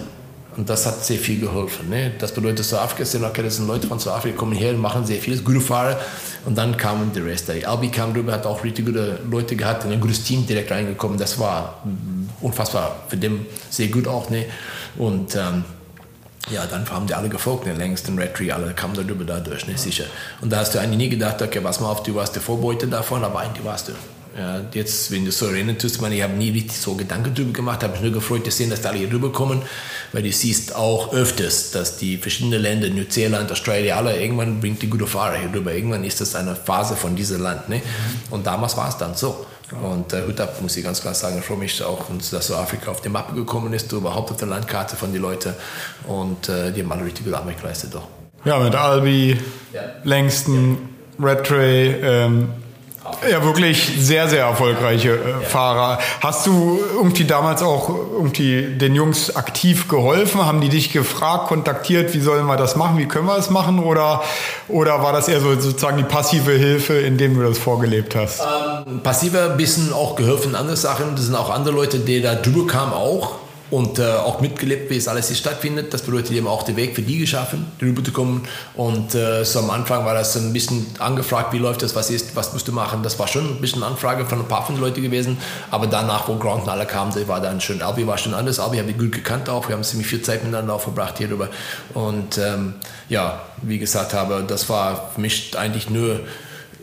A: Und das hat sehr viel geholfen. Ne? Das bedeutet, Südafrika sind, okay, das sind Leute von Südafrika, kommen her und machen sehr viel, gute Fahrer. Und dann kamen die Rest. Albi kam drüber, hat auch richtig gute Leute gehabt, ein gutes Team direkt reingekommen. Das war unfassbar für den sehr gut auch. Ne? Und ähm, ja, dann haben die alle gefolgt, ne? Langston, Rattray, alle kamen darüber dadurch, ne? sicher. Und da hast du eigentlich nie gedacht, okay, was mal auf, du warst der Vorbeute davon, aber eigentlich warst du. Ja, jetzt, wenn du so erinnern tust, ich habe nie richtig so Gedanken darüber gemacht, habe mich nur gefreut zu sehen, dass da alle hier rüberkommen, weil du siehst auch öfters, dass die verschiedenen Länder, Neuseeland, Australien, alle, irgendwann bringt die gute Fahrer hier rüber. Irgendwann ist das eine Phase von diesem Land. Ne? Und damals war es dann so. Und äh, Hut ab, muss ich ganz klar sagen, ich freue mich auch, dass so Afrika auf die Mappe gekommen ist, überhaupt auf der Landkarte von den Leuten. Und äh, die haben alle richtig gute Arbeit geleistet. Doch.
B: Ja, mit Albi, ja. Langston, ja. Redtray, ähm, ja, wirklich sehr, sehr erfolgreiche äh, Fahrer. Hast du irgendwie damals auch irgendwie den Jungs aktiv geholfen? Haben die dich gefragt, kontaktiert, wie sollen wir das machen, wie können wir das machen? Oder, oder war das eher so sozusagen die passive Hilfe, indem du das vorgelebt hast?
A: Ähm, passiver bisschen auch geholfen, andere Sachen. Das sind auch andere Leute, die da drüber kamen auch und äh, auch mitgelebt, wie es alles hier stattfindet. Das bedeutet eben auch den Weg für die geschaffen, rüber zu kommen. Und äh, so am Anfang war das ein bisschen angefragt, wie läuft das, was ist, was musst du machen. Das war schon ein bisschen Anfrage von ein paar von den Leuten gewesen. Aber danach, wo Grant und alle kamen, war dann schon, Albi war schon anders. Albi habe ich gut gekannt auch. Wir haben ziemlich viel Zeit miteinander auch verbracht hier drüber. Und ähm, ja, wie gesagt habe, das war für mich eigentlich nur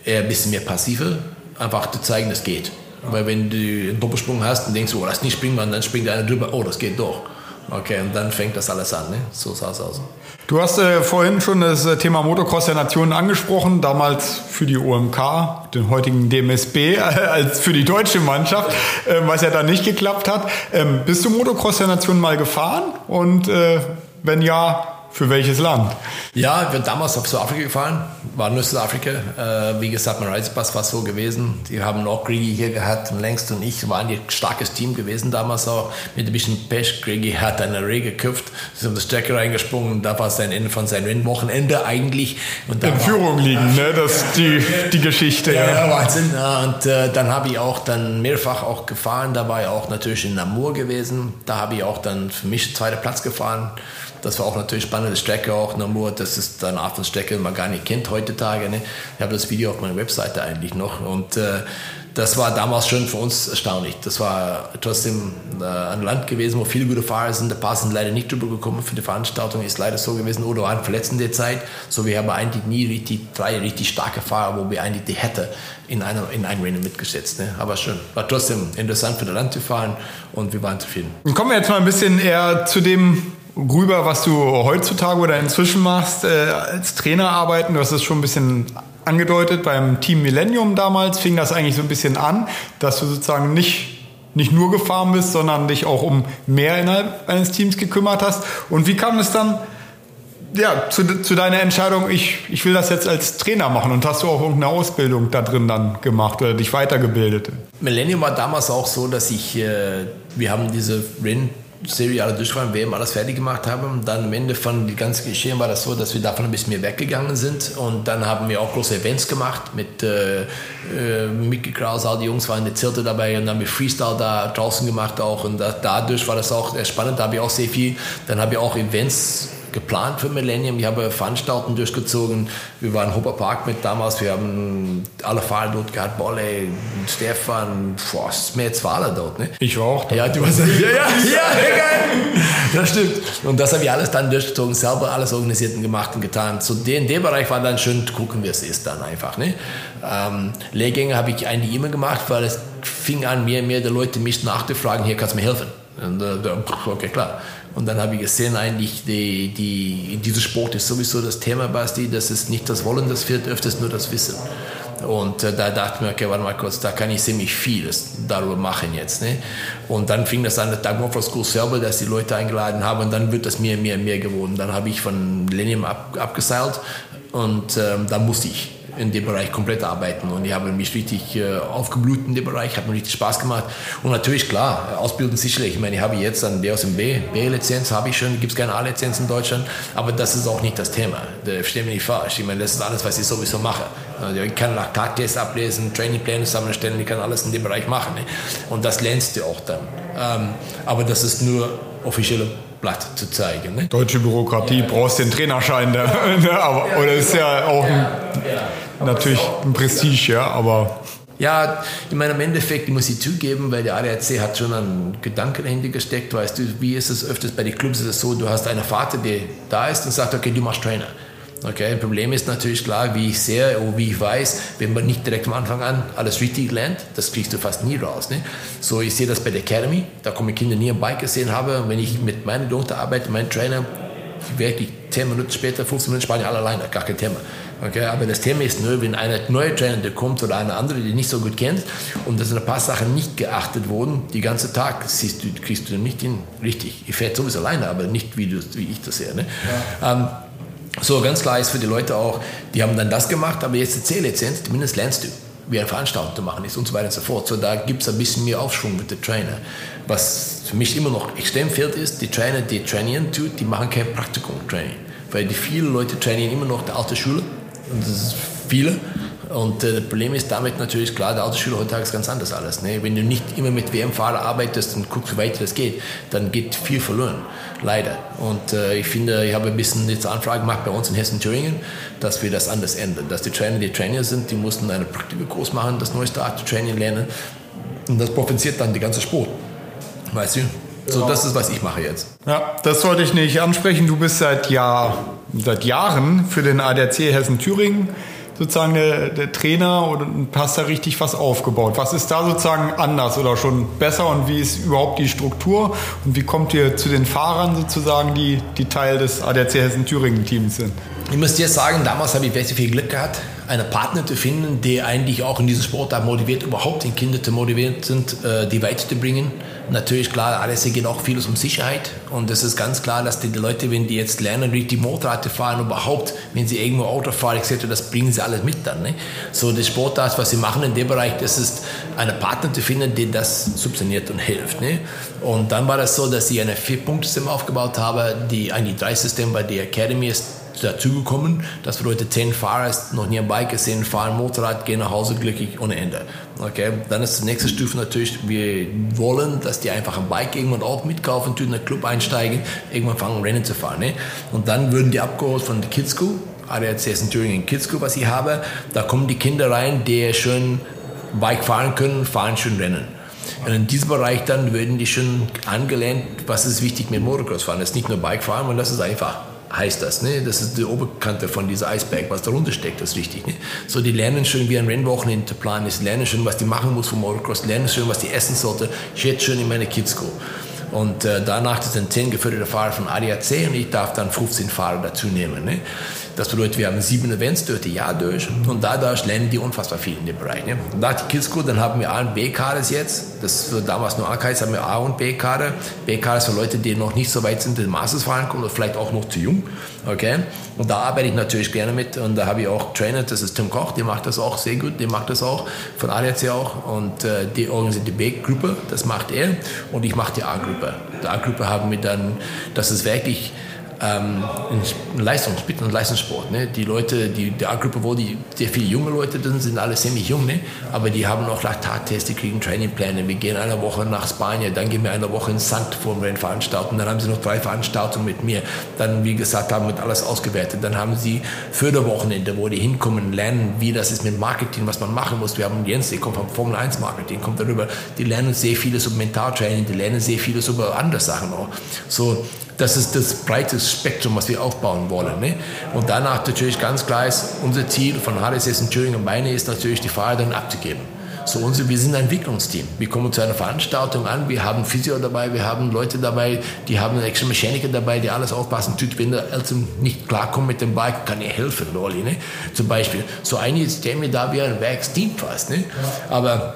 A: eher ein bisschen mehr passive, einfach zu zeigen, es geht. Weil wenn du einen Doppelsprung hast und denkst, oh, lass nicht springen, dann springt einer drüber, oh, das geht doch. Okay, und dann fängt das alles an, ne? so sah es aus.
B: Du hast äh, vorhin schon das äh, Thema Motocross der Nationen angesprochen, damals für die OMK, den heutigen DMSB, als für die deutsche Mannschaft, äh, was ja dann nicht geklappt hat. Ähm, bist du Motocross der Nationen mal gefahren? Und äh, wenn ja, für welches Land?
A: Ja, ich bin damals auf Südafrika gefahren, war nur Südafrika. Äh, wie gesagt, mein Reisepass war so gewesen. Die haben noch Griggy hier gehabt und längst und ich waren ein starkes Team gewesen damals auch. Mit ein bisschen Pech. Griggy hat eine Reh geküpft, ist um die Strecke reingesprungen und da war sein Ende von seinem Rennwochenende eigentlich.
B: Und In Führung liegen, ne? das ist die, die Geschichte.
A: Ja, ja. Wahnsinn. Und äh, dann habe ich auch dann mehrfach auch gefahren. Da war ich auch natürlich in Namur gewesen. Da habe ich auch dann für mich zweiter Platz gefahren. Das war auch natürlich spannende Strecke auch, Namur. Das ist eine Art von Strecke, die man gar nicht kennt heutzutage. Ne? Ich habe das Video auf meiner Webseite eigentlich noch und äh, das war damals schon für uns erstaunlich. Das war trotzdem äh, ein Land gewesen, wo viele gute Fahrer sind. Ein paar sind leider nicht drüber gekommen für die Veranstaltung. Ist leider so gewesen. Oder waren verletzt in der Zeit. So, wir haben eigentlich nie richtig, drei richtig starke Fahrer, wo wir eigentlich die hätte in einem, in einem Rennen mitgesetzt. Ne? Aber schon, war trotzdem interessant für das Land zu fahren und wir waren zufrieden.
B: Kommen wir jetzt mal ein bisschen eher zu dem rüber, was du heutzutage oder inzwischen machst, äh, als Trainer arbeiten. Du hast es schon ein bisschen angedeutet. Beim Team Millennium damals fing das eigentlich so ein bisschen an, dass du sozusagen nicht, nicht nur gefahren bist, sondern dich auch um mehr innerhalb eines Teams gekümmert hast. Und wie kam es dann ja, zu, zu deiner Entscheidung, ich, ich will das jetzt als Trainer machen und hast du auch irgendeine Ausbildung da drin dann gemacht oder dich weitergebildet?
A: Millennium war damals auch so, dass ich, äh, wir haben diese Rennserie Serie alle durchgefahren, WM alles fertig gemacht haben. Dann am Ende von die ganzen Geschehen war das so, dass wir davon ein bisschen mehr weggegangen sind. Und dann haben wir auch große Events gemacht mit äh, äh, Mickey Kraus, all die Jungs waren in der Zelte dabei und dann haben wir Freestyle da draußen gemacht auch. Und da, dadurch war das auch spannend. Da habe ich auch sehr viel. Dann habe ich auch Events geplant für Millennium. Ich habe Veranstaltungen durchgezogen. Wir waren in Hopper Park mit damals. Wir haben alle Fahrer dort gehabt. Bolle, Stefan, boah, es ist mehr als Fahrer dort. Ne?
B: Ich war auch
A: da. Ja, du warst ja, ja, ja, geil. Das stimmt. Und das habe ich alles dann durchgezogen, selber alles organisiert und gemacht und getan. So in dem Bereich war dann schön gucken, wie es ist dann einfach. Ne? Ähm, Lehrgänge habe ich eigentlich immer gemacht, weil es fing an, mehr und mehr die Leute mich nachzufragen, hier kannst du mir helfen. Und, äh, okay, klar. Und dann habe ich gesehen, eigentlich, die, die, dieser Sport ist sowieso das Thema, Basti, das ist nicht das Wollen, das wird öfters nur das Wissen. Und äh, da dachte ich mir, okay, warte mal kurz, da kann ich ziemlich viel darüber machen jetzt. Ne? Und dann fing das an, der Tag Morpho School selber, dass die Leute eingeladen haben und dann wird das mehr, mehr, mehr geworden. Dann habe ich von Lenium ab, abgeseilt und ähm, dann musste ich in dem Bereich komplett arbeiten und ich habe mich richtig äh, aufgeblüht in dem Bereich, hat mir richtig Spaß gemacht und natürlich klar, ausbilden sicherlich, ich meine, ich habe jetzt an der aus dem B, B-Lizenz habe ich schon, gibt es keine A-Lizenz in Deutschland, aber das ist auch nicht das Thema, verstehe mich nicht falsch, ich meine, das ist alles, was ich sowieso mache. Also ich kann Laktattests ablesen, Trainingpläne zusammenstellen, ich kann alles in dem Bereich machen ne? und das lernst du auch dann. Ähm, aber das ist nur offizielle Blatt zu zeigen. Ne?
B: Deutsche Bürokratie, ja, brauchst den Trainerschein, da, ne? aber, ja, oder ist ja auch ein, natürlich ein Prestige, ja, aber...
A: Ja, ich meine, im Endeffekt, muss ich zugeben, weil der ADAC hat schon einen Gedanken dahinter gesteckt, weißt du, wie ist es öfters bei den Clubs, ist es so, du hast einen Vater, der da ist und sagt, okay, du machst Trainer. Okay, ein Problem ist natürlich klar, wie ich sehe oder wie ich weiß, wenn man nicht direkt am Anfang an alles richtig lernt, das kriegst du fast nie raus. Ne? So, ich sehe das bei der Academy, da kommen Kinder nie am Bike gesehen habe und wenn ich mit meinen Tochter arbeite, mein Trainer, wirklich 10 Minuten später, 15 Minuten sparen alle alleine, gar kein Thema. Okay, aber das Thema ist nur, wenn ein neuer Trainer der kommt oder eine andere, die nicht so gut kennt und da sind ein paar Sachen nicht geachtet wurden, die ganze Tag siehst du, kriegst du nicht hin, richtig. Ich fährt sowieso alleine, aber nicht wie, du, wie ich das sehe. Ne? Ja. Ähm, so, ganz klar ist für die Leute auch, die haben dann das gemacht, aber jetzt die C-Lizenz, zumindest lernst du, wie eine Veranstaltung zu machen ist und so weiter und so fort. So, da gibt es ein bisschen mehr Aufschwung mit den Trainer. Was für mich immer noch extrem fehlt, ist, die Trainer, die trainieren tut, die machen kein Praktikum-Training. Weil die viele Leute trainieren immer noch der alte Schule, und das ist viele, und äh, das Problem ist damit natürlich klar, der Autoschüler heutzutage ist ganz anders alles. Ne? Wenn du nicht immer mit WM-Fahrer arbeitest und guckst, wie weit das geht, dann geht viel verloren. Leider. Und äh, ich finde, ich habe ein bisschen jetzt Anfrage gemacht bei uns in Hessen-Thüringen, dass wir das anders ändern. Dass die Trainer, die Trainer sind, die mussten einen Praktikerkurs machen, das neueste Art Training lernen. Und das profitiert dann die ganze Sport. Weißt du? So, das ist, was ich mache jetzt.
B: Ja, das wollte ich nicht ansprechen. Du bist seit, Jahr, seit Jahren für den ADAC Hessen-Thüringen sozusagen der, der Trainer und hast da richtig was aufgebaut. Was ist da sozusagen anders oder schon besser und wie ist überhaupt die Struktur und wie kommt ihr zu den Fahrern sozusagen, die, die Teil des ADAC Hessen-Thüringen-Teams sind?
A: Ich muss dir sagen, damals habe ich sehr viel Glück gehabt, einen Partner zu finden, der eigentlich auch in diesem Sport motiviert, überhaupt den Kinder zu motivieren sind, äh, die weiterzubringen. Natürlich, klar, alles geht auch vieles um Sicherheit. Und es ist ganz klar, dass die Leute, wenn die jetzt lernen, richtig Motorrad zu fahren, überhaupt, wenn sie irgendwo Auto fahren, etc., das bringen sie alles mit dann. Ne? So, das Sportart, was sie machen in dem Bereich, das ist, einen Partner zu finden, der das subventioniert und hilft. Ne? Und dann war das so, dass ich ein Vier-Punkte-System aufgebaut habe, die eigentlich drei Systeme bei der Academy ist dazugekommen. Das bedeutet, zehn Fahrer noch nie ein Bike gesehen, fahren Motorrad, gehen nach Hause glücklich ohne Ende. Okay, dann ist die nächste Stufe natürlich, wir wollen, dass die einfach ein Bike irgendwann auch mitkaufen, in den Club einsteigen, irgendwann fangen Rennen zu fahren. Ne? Und dann würden die abgeholt von der Kids School, ADAC in Thüringen Kids School, was ich habe. Da kommen die Kinder rein, die schon Bike fahren können, fahren schon Rennen. Und in diesem Bereich dann würden die schon angelernt, was ist wichtig mit Motocross fahren. Das ist nicht nur Bike fahren, sondern das ist einfach heißt das. Ne? Das ist die Oberkante von dieser Eisberg, was darunter steckt, das ist wichtig. Ne? So, die lernen schon, wie ein Rennwochenende planen ist, lernen schon, was die machen muss vom Motocross, lernen schon, was die essen sollte. Ich jetzt schon in meine Kids School. Und äh, danach sind 10 geförderte Fahrer von ADAC und ich darf dann 15 Fahrer dazu nehmen. Ne? Das bedeutet, wir haben sieben Events durch das Jahr durch und dadurch lernen die unfassbar viel in dem Bereich. Ne? Nach die Kids School, dann haben wir A- und B-Kades jetzt. Das war damals nur A-Kades, haben wir A- und B-Kade. B-Kades für Leute, die noch nicht so weit sind, den Masters können oder vielleicht auch noch zu jung. Okay? Und da arbeite ich natürlich gerne mit und da habe ich auch Trainer, das ist Tim Koch, der macht das auch sehr gut, der macht das auch, von ADAC auch und äh, die organisiert die B-Gruppe, das macht er und ich mache die A-Gruppe. Die A-Gruppe haben wir dann, das ist wirklich ähm, in und Leistungssport. Ne? Die Leute, die, die A-Gruppe, wo die sehr viele junge Leute sind, sind alle ziemlich jung, ne? aber die haben auch Laktattests, die kriegen Trainingpläne. Wir gehen eine Woche nach Spanien, dann gehen wir eine Woche in St. vor dem Veranstalten, dann haben sie noch drei Veranstaltungen mit mir. Dann, wie gesagt, haben wir alles ausgewertet. Dann haben sie Förderwochenende, wo die hinkommen, lernen, wie das ist mit Marketing, was man machen muss. Wir haben Jens, der kommt vom Formel 1 Marketing, kommt darüber. Die lernen sehr vieles über Mentaltraining, die lernen sehr vieles über andere Sachen auch. So, das ist das breite Spektrum, was wir aufbauen wollen. Ne? Und danach natürlich ganz klar ist, unser Ziel von HDSS in Thüringen und Beine ist natürlich, die Fahrer dann abzugeben. So, unsere, wir sind ein Entwicklungsteam. Wir kommen zu einer Veranstaltung an, wir haben Physio dabei, wir haben Leute dabei, die haben extra Mechaniker dabei, die alles aufpassen. Wenn der Eltern nicht klarkommt mit dem Bike, kann er helfen, Loli, ne? Zum Beispiel. So einige stellen mir da wie ein Werksteam fast, ne? Aber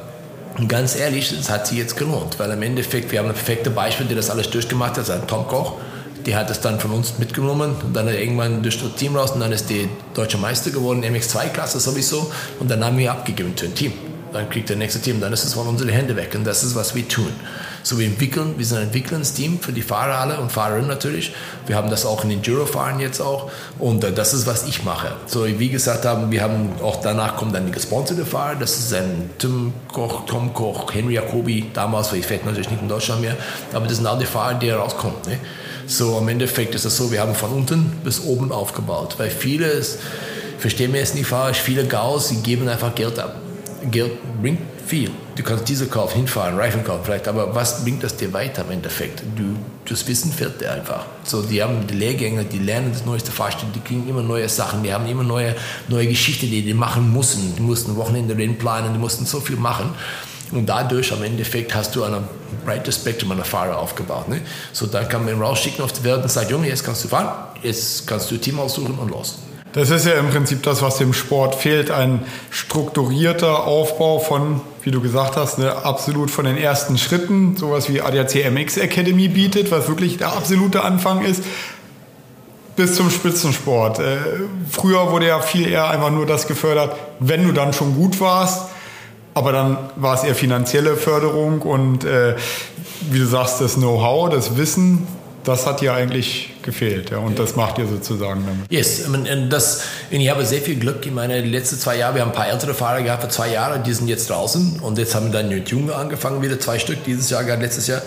A: ganz ehrlich, es hat sich jetzt gelohnt, weil im Endeffekt, wir haben ein perfektes Beispiel, der das alles durchgemacht hat, das Tom Koch die hat es dann von uns mitgenommen und dann irgendwann durch das Team raus und dann ist die deutsche Meister geworden, MX2-Klasse sowieso und dann haben wir abgegeben für ein Team. Dann kriegt der nächste Team, dann ist es von unseren Händen weg und das ist, was wir tun. So wir entwickeln, wir sind ein Entwicklungsteam für die Fahrer alle und Fahrerinnen natürlich. Wir haben das auch in Enduro-Fahren jetzt auch und äh, das ist, was ich mache. So wie gesagt haben, wir haben auch danach kommen dann die gesponserte Fahrer, das ist ein Tim Koch, Tom Koch, Henry Jacobi, damals, weil ich fährt natürlich nicht in Deutschland mehr, aber das sind all die Fahrer, die rauskommen. Ne? So, im Endeffekt ist es so, wir haben von unten bis oben aufgebaut. Weil viele, verstehen wir es nicht falsch, viele Gaus, die geben einfach Geld ab. Geld bringt viel. Du kannst diese kaufen, hinfahren, Reifen kaufen vielleicht, aber was bringt das dir weiter im Endeffekt? Du, das Wissen fehlt dir einfach. So, die haben die Lehrgänge, die lernen das neueste Fahrstil, die kriegen immer neue Sachen, die haben immer neue, neue Geschichten, die die machen mussten. Die mussten Wochenende planen, die mussten so viel machen. Und dadurch am Endeffekt hast du ein breites Spektrum an Fahrer aufgebaut. Ne? So dann kann man ihn rausschicken auf die Welt und sagt, Junge, jetzt kannst du fahren, jetzt kannst du Team aussuchen und los.
B: Das ist ja im Prinzip das, was dem Sport fehlt, ein strukturierter Aufbau von, wie du gesagt hast, ne, absolut von den ersten Schritten, sowas wie ADAC MX Academy bietet, was wirklich der absolute Anfang ist, bis zum Spitzensport. Äh, früher wurde ja viel eher einfach nur das gefördert, wenn du dann schon gut warst, aber dann war es eher finanzielle Förderung und äh, wie du sagst, das Know-how, das Wissen, das hat dir eigentlich gefehlt. Ja, und das macht ihr sozusagen damit.
A: Yes, das, ich habe sehr viel Glück. Ich meine, die letzten zwei Jahre, wir haben ein paar ältere Fahrer gehabt für zwei Jahre, die sind jetzt draußen und jetzt haben wir dann mit Junge angefangen, wieder zwei Stück dieses Jahr, gerade letztes Jahr.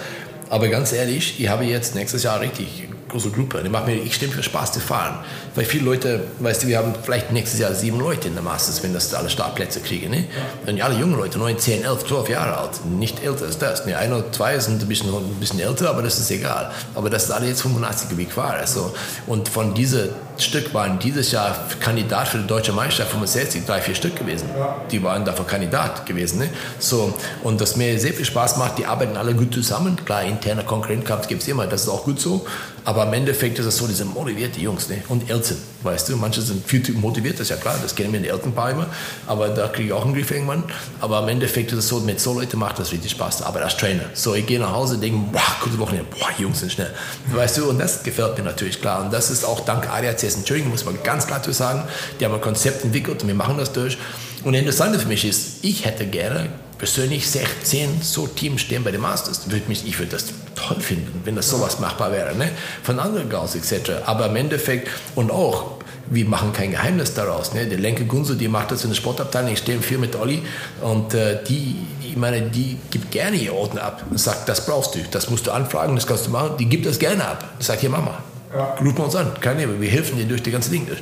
A: Aber ganz ehrlich, ich habe jetzt nächstes Jahr richtig große Gruppe. Die macht mir extrem viel Spaß zu fahren. Weil viele Leute, weißt du, wir haben vielleicht nächstes Jahr sieben Leute in der Masters, wenn das alle Startplätze kriegen. Ne? Und alle junge Leute, 9, 10, 11, 12 Jahre alt. Nicht älter als das. Ne? Ein oder zwei sind ein bisschen, ein bisschen älter, aber das ist egal. Aber das sind alle jetzt 85 Gewicht Fahrer. Also, und von diesen Stück waren dieses Jahr Kandidat für die deutsche Meisterschaft 65, drei, vier Stück gewesen. Die waren dafür Kandidat gewesen. Ne? So, und das mir sehr viel Spaß macht, die arbeiten alle gut zusammen. Klar, interner Konkurrenzkampf gibt es immer, das ist auch gut so. Aber im Endeffekt ist es so, diese motivierte Jungs ne? und Eltern, weißt du, manche sind viel motiviert, das ist ja klar, das kennen wir in den Elternpaar immer, aber da kriege ich auch einen Griff irgendwann. Aber im Endeffekt ist es so, mit so Leuten macht das richtig Spaß, aber als Trainer. So, ich gehe nach Hause, denke, boah, gute Wochenende, boah, Jungs sind schnell, weißt du, und das gefällt mir natürlich klar. Und das ist auch dank ADACs in Thüringen, muss man ganz klar zu sagen, die haben ein Konzept entwickelt und wir machen das durch. Und das Interessante für mich ist, ich hätte gerne persönlich 16 so Teams stehen bei den Masters. Würde mich, ich würde das toll finden, wenn das sowas machbar wäre, ne? von anderen Girls etc. Aber im Endeffekt und auch, wir machen kein Geheimnis daraus. Ne? Der Lenke Gunso, die macht das in der Sportabteilung, ich stehe viel mit Olli und äh, die, ich meine, die gibt gerne ihr Orden ab und sagt, das brauchst du, das musst du anfragen, das kannst du machen. Die gibt das gerne ab. Sagt hier Mama, ja. rufen wir uns an, keine Ahnung, wir helfen dir durch die ganze Ding durch.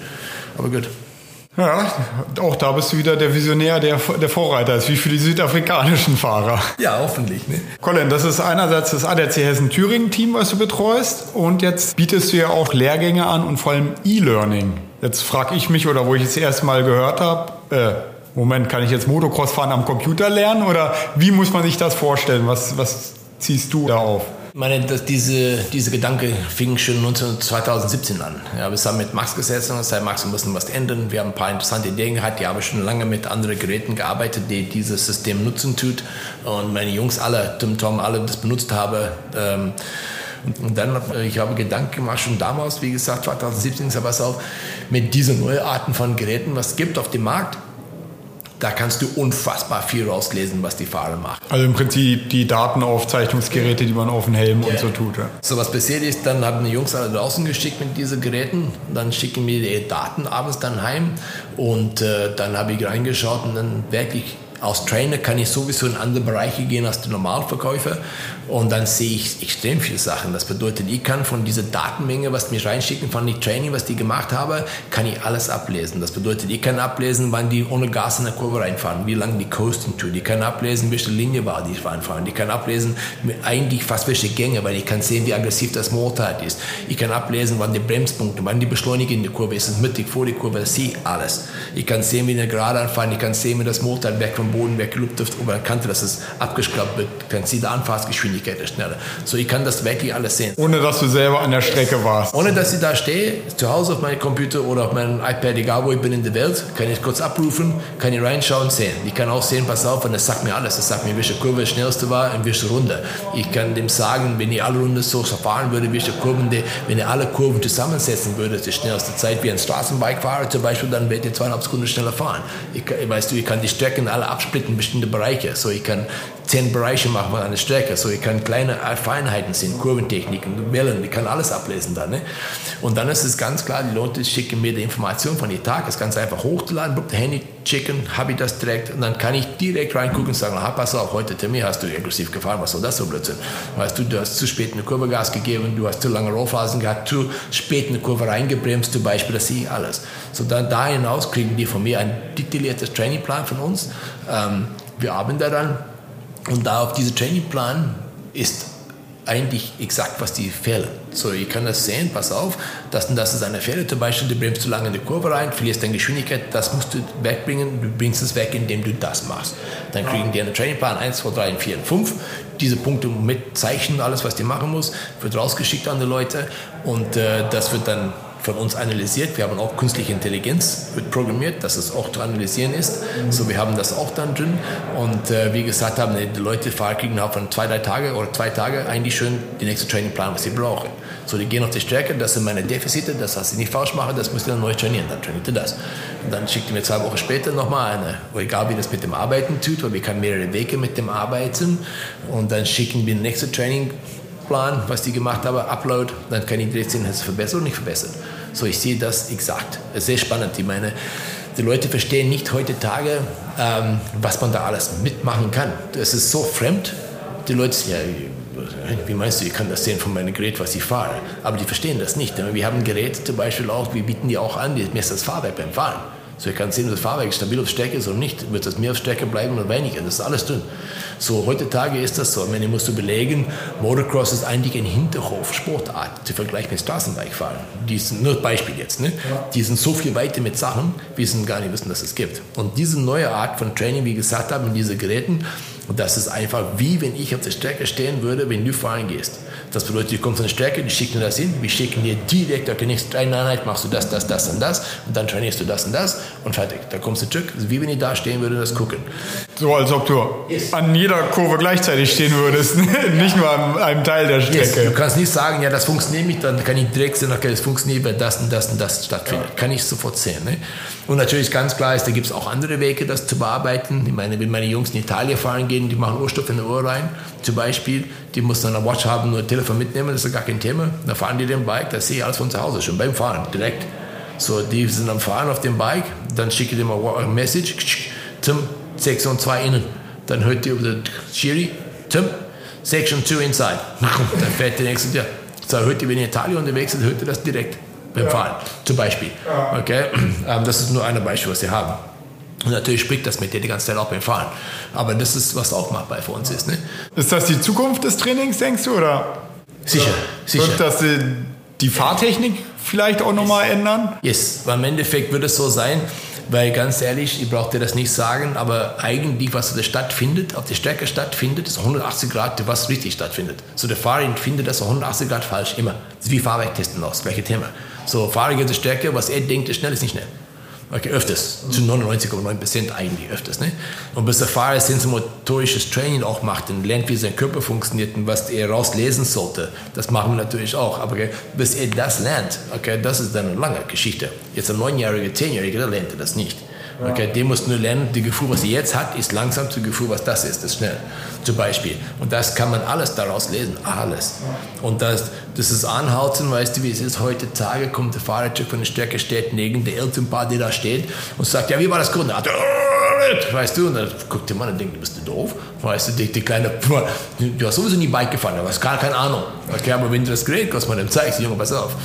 A: Aber gut.
B: Ja, auch da bist du wieder der Visionär, der, der Vorreiter ist, wie für die südafrikanischen Fahrer.
A: Ja, hoffentlich. Ne?
B: Colin, das ist einerseits das ADAC Hessen-Thüringen-Team, was du betreust. Und jetzt bietest du ja auch Lehrgänge an und vor allem E-Learning. Jetzt frage ich mich, oder wo ich es erst mal gehört habe, äh, Moment, kann ich jetzt Motocross fahren am Computer lernen? Oder wie muss man sich das vorstellen? Was, was ziehst du da auf?
A: Ich meine, dass diese, diese Gedanke fing schon 19, 2017 an. Ja, wir haben mit Max gesessen und gesagt, Max, wir müssen was ändern. Wir haben ein paar interessante Ideen gehabt. Die haben schon lange mit anderen Geräten gearbeitet, die dieses System nutzen tut. Und meine Jungs alle, Tim, Tom, alle das benutzt haben. Ähm, und dann, ich habe Gedanken gemacht, schon damals, wie gesagt, 2017, ist ja was auf, mit diesen neuen Arten von Geräten, was es gibt auf dem Markt, da kannst du unfassbar viel rauslesen, was die Fahrer machen.
B: Also im Prinzip die Datenaufzeichnungsgeräte, die man auf den Helm ja. und so tut. Ja.
A: So was passiert ist, dann haben die Jungs alle draußen geschickt mit diesen Geräten. Dann schicken wir die Daten abends dann heim und äh, dann habe ich reingeschaut und dann wirklich als Trainer kann ich sowieso in andere Bereiche gehen als der Normalverkäufer und dann sehe ich extrem viele Sachen. Das bedeutet, ich kann von dieser Datenmenge, was die mich reinschicken, von dem Training, was die gemacht haben, kann ich alles ablesen. Das bedeutet, ich kann ablesen, wann die ohne Gas in der Kurve reinfahren, wie lange die Coasting tun. Ich kann ablesen, welche Linie war, die reinfahren. Ich kann ablesen, eigentlich fast welche Gänge, weil ich kann sehen, wie aggressiv das Motorrad ist. Ich kann ablesen, wann die Bremspunkte, wann die Beschleunigung in der Kurve ist, ist mittig vor der Kurve, das sehe ich alles. Ich kann sehen, wie eine Gerade anfahren, ich kann sehen, wie das Motorrad weg vom Boden weggelupft wird, über der Kante, dass es abgeschraubt wird, ich sehen, die Anfahrtsgeschwindigkeit ist schneller. So, ich kann das wirklich alles sehen.
B: Ohne, dass du selber an der Strecke warst?
A: Ohne, dass ich da stehe, zu Hause auf meinem Computer oder auf meinem iPad, egal wo ich bin in der Welt, kann ich kurz abrufen, kann ich reinschauen, sehen. Ich kann auch sehen, pass auf, und das sagt mir alles. Das sagt mir, welche Kurve das schnellste war in welcher Runde. Ich kann dem sagen, wenn ich alle Runden so fahren würde, welche Kurven, die, wenn ich alle Kurven zusammensetzen würde, die schnellste Zeit wie ein Straßenbike-Fahrer zum Beispiel, dann wird ihr zweieinhalb Sekunden schneller fahren. Ich, weißt du, ich kann die Strecken alle absplitten, bestimmte Bereiche. So, ich kann zehn Bereiche machen von einer Strecke. So, ich kann kleine Feinheiten sehen, Kurventechniken, Wellen, ich kann alles ablesen da. Ne? Und dann ist es ganz klar, die Leute schicken mir die Information von ihrem Tag, das ganz einfach hochzuladen, Handy checken, habe ich das direkt und dann kann ich direkt reingucken und sagen, ah, pass auf, heute Termin hast du aggressiv gefahren, was soll das so Blödsinn? Weißt du, du hast zu spät eine Kurve Gas gegeben, du hast zu lange Rollphasen gehabt, zu spät eine Kurve reingebremst zum Beispiel, das sehe ich alles. So dann da hinaus kriegen die von mir ein detailliertes Trainingplan von uns. Ähm, wir arbeiten daran und da auf diesem Trainingplan ist eigentlich exakt, was die fehlen. So, ich kann das sehen, pass auf, das das ist eine Fehler, zum Beispiel, du bremst zu lange in die Kurve rein, verlierst deine Geschwindigkeit, das musst du wegbringen, du bringst es weg, indem du das machst. Dann kriegen die einen Trainingplan 1, 2, 3, 4 und 5, diese Punkte mit Zeichen, alles, was die machen muss, wird rausgeschickt an die Leute und äh, das wird dann von uns analysiert. Wir haben auch künstliche Intelligenz wird programmiert, dass es auch zu analysieren ist. So, wir haben das auch dann drin. Und äh, wie gesagt haben, die Leute kriegen auch von zwei, drei Tage oder zwei Tage eigentlich schon den nächsten Trainingplan, was sie brauchen. So, die gehen auf die Stärke, das sind meine Defizite, das, was ich nicht falsch mache, das müsst ihr dann neu trainieren. Dann trainiert ihr das. Und dann schickt ihr mir zwei Wochen später nochmal eine, egal wie das mit dem Arbeiten tut, weil wir können mehrere Wege mit dem Arbeiten. Und dann schicken wir den nächsten Training Plan, was die gemacht haben, Upload, dann kann ich direkt sehen, ist es verbessert oder nicht verbessert. So, ich sehe das exakt. Das sehr spannend. Ich meine, die Leute verstehen nicht heutzutage, ähm, was man da alles mitmachen kann. Es ist so fremd. Die Leute sagen, ja, wie meinst du, ich kann das sehen von meinem Gerät, was ich fahre. Aber die verstehen das nicht. Wir haben ein Gerät zum Beispiel auch, wir bieten die auch an, die misst das Fahrwerk beim Fahren. So, ich kann sehen, ob das Fahrwerk stabil auf Strecke ist oder nicht. Wird das mehr auf Strecke bleiben oder weniger? Das ist alles drin. So, heutzutage ist das so. Ich meine, musst du belegen, Motocross ist eigentlich ein Hinterhof-Sportart zu vergleichen mit Straßenbikefahren. Die sind, nur Beispiel jetzt, ne? Die sind so viel weiter mit Sachen, wie sie gar nicht wissen, dass es gibt. Und diese neue Art von Training, wie gesagt habe, in diese Geräten, das ist einfach wie wenn ich auf der Strecke stehen würde, wenn du fahren gehst. Das bedeutet, du kommst an die Strecke, die schicken das hin, wir schicken dir direkt, okay, nächste Einheit machst du das, das, das und das und dann trainierst du das und das und fertig. Dann kommst du zurück, wie wenn ich da stehen würde und das gucken.
B: So als ob du yes. an jeder Kurve gleichzeitig stehen würdest, nicht nur an einem Teil der Strecke. Yes.
A: Du kannst nicht sagen, ja, das funktioniert nicht, dann kann ich direkt sehen, okay, das funktioniert, weil das und das und das stattfindet. Ja. Kann ich sofort sehen. Ne? Und natürlich ganz klar ist, da gibt es auch andere Wege, das zu bearbeiten. Ich meine, wenn meine Jungs in Italien fahren gehen, die machen Ohrstoff in der Ohr rein, zum Beispiel, die muss dann eine Watch haben, nur ein Telefon mitnehmen, das ist gar kein Thema. Dann fahren die den Bike, das sehe ich alles von zu Hause schon beim Fahren, direkt. So, die sind am Fahren auf dem Bike, dann schicke ich dem eine Message, Tim, 6 und 2 innen. Dann hört die über den Schiri, Tim, Section 2 inside. Dann fährt der nächste, ja. So hört die, wenn ihr Italien unterwegs sind, hört ihr das direkt beim Fahren, zum Beispiel. Okay? Ähm, das ist nur ein Beispiel, was sie haben. Und natürlich spricht das mit dir die ganze Zeit auch beim Fahren. Aber das ist, was auch machbar für uns ist. Ne?
B: Ist das die Zukunft des Trainings, denkst du? Oder?
A: Sicher, sicher.
B: Wird das die Fahrtechnik vielleicht auch nochmal ändern?
A: Yes, weil im Endeffekt wird es so sein, weil ganz ehrlich, ich brauche dir das nicht sagen, aber eigentlich, was auf der Stadt findet, auf der Strecke stattfindet, ist 180 Grad, was richtig stattfindet. So der Fahrer findet das 180 Grad falsch, immer. Das ist wie Fahrwerktesten aus, gleiche Thema. So Fahrer geht zur Strecke, was er denkt, ist schnell, ist nicht schnell. Okay, öfters, zu 99,9 Prozent eigentlich öfters. Ne? Und bis der Fahrer sensomotorisches Training auch macht und lernt, wie sein Körper funktioniert und was er rauslesen sollte, das machen wir natürlich auch. Aber okay, bis er das lernt, okay, das ist dann eine lange Geschichte. Jetzt ein Neunjähriger, Zehnjähriger, der lernt er das nicht. Okay, der muss nur lernen, die Gefühl, was er jetzt hat, ist langsam zu Gefühl, was das ist, das ist schnell. Zum Beispiel. Und das kann man alles daraus lesen, alles. Und das, das ist anhalten, weißt du, wie es ist, heutzutage kommt der Fahrer von der Strecke, steht neben der Elternpaar, der da steht und sagt, ja, wie war das Kunde? Weißt du, und dann guckt der Mann und denkt, bist du doof? Weißt du, die, die kleine, du hast sowieso nie Bike gefahren, du hast gar keine Ahnung. Okay, aber wenn du das Gerät kannst, man dem zeigst, Junge, pass auf.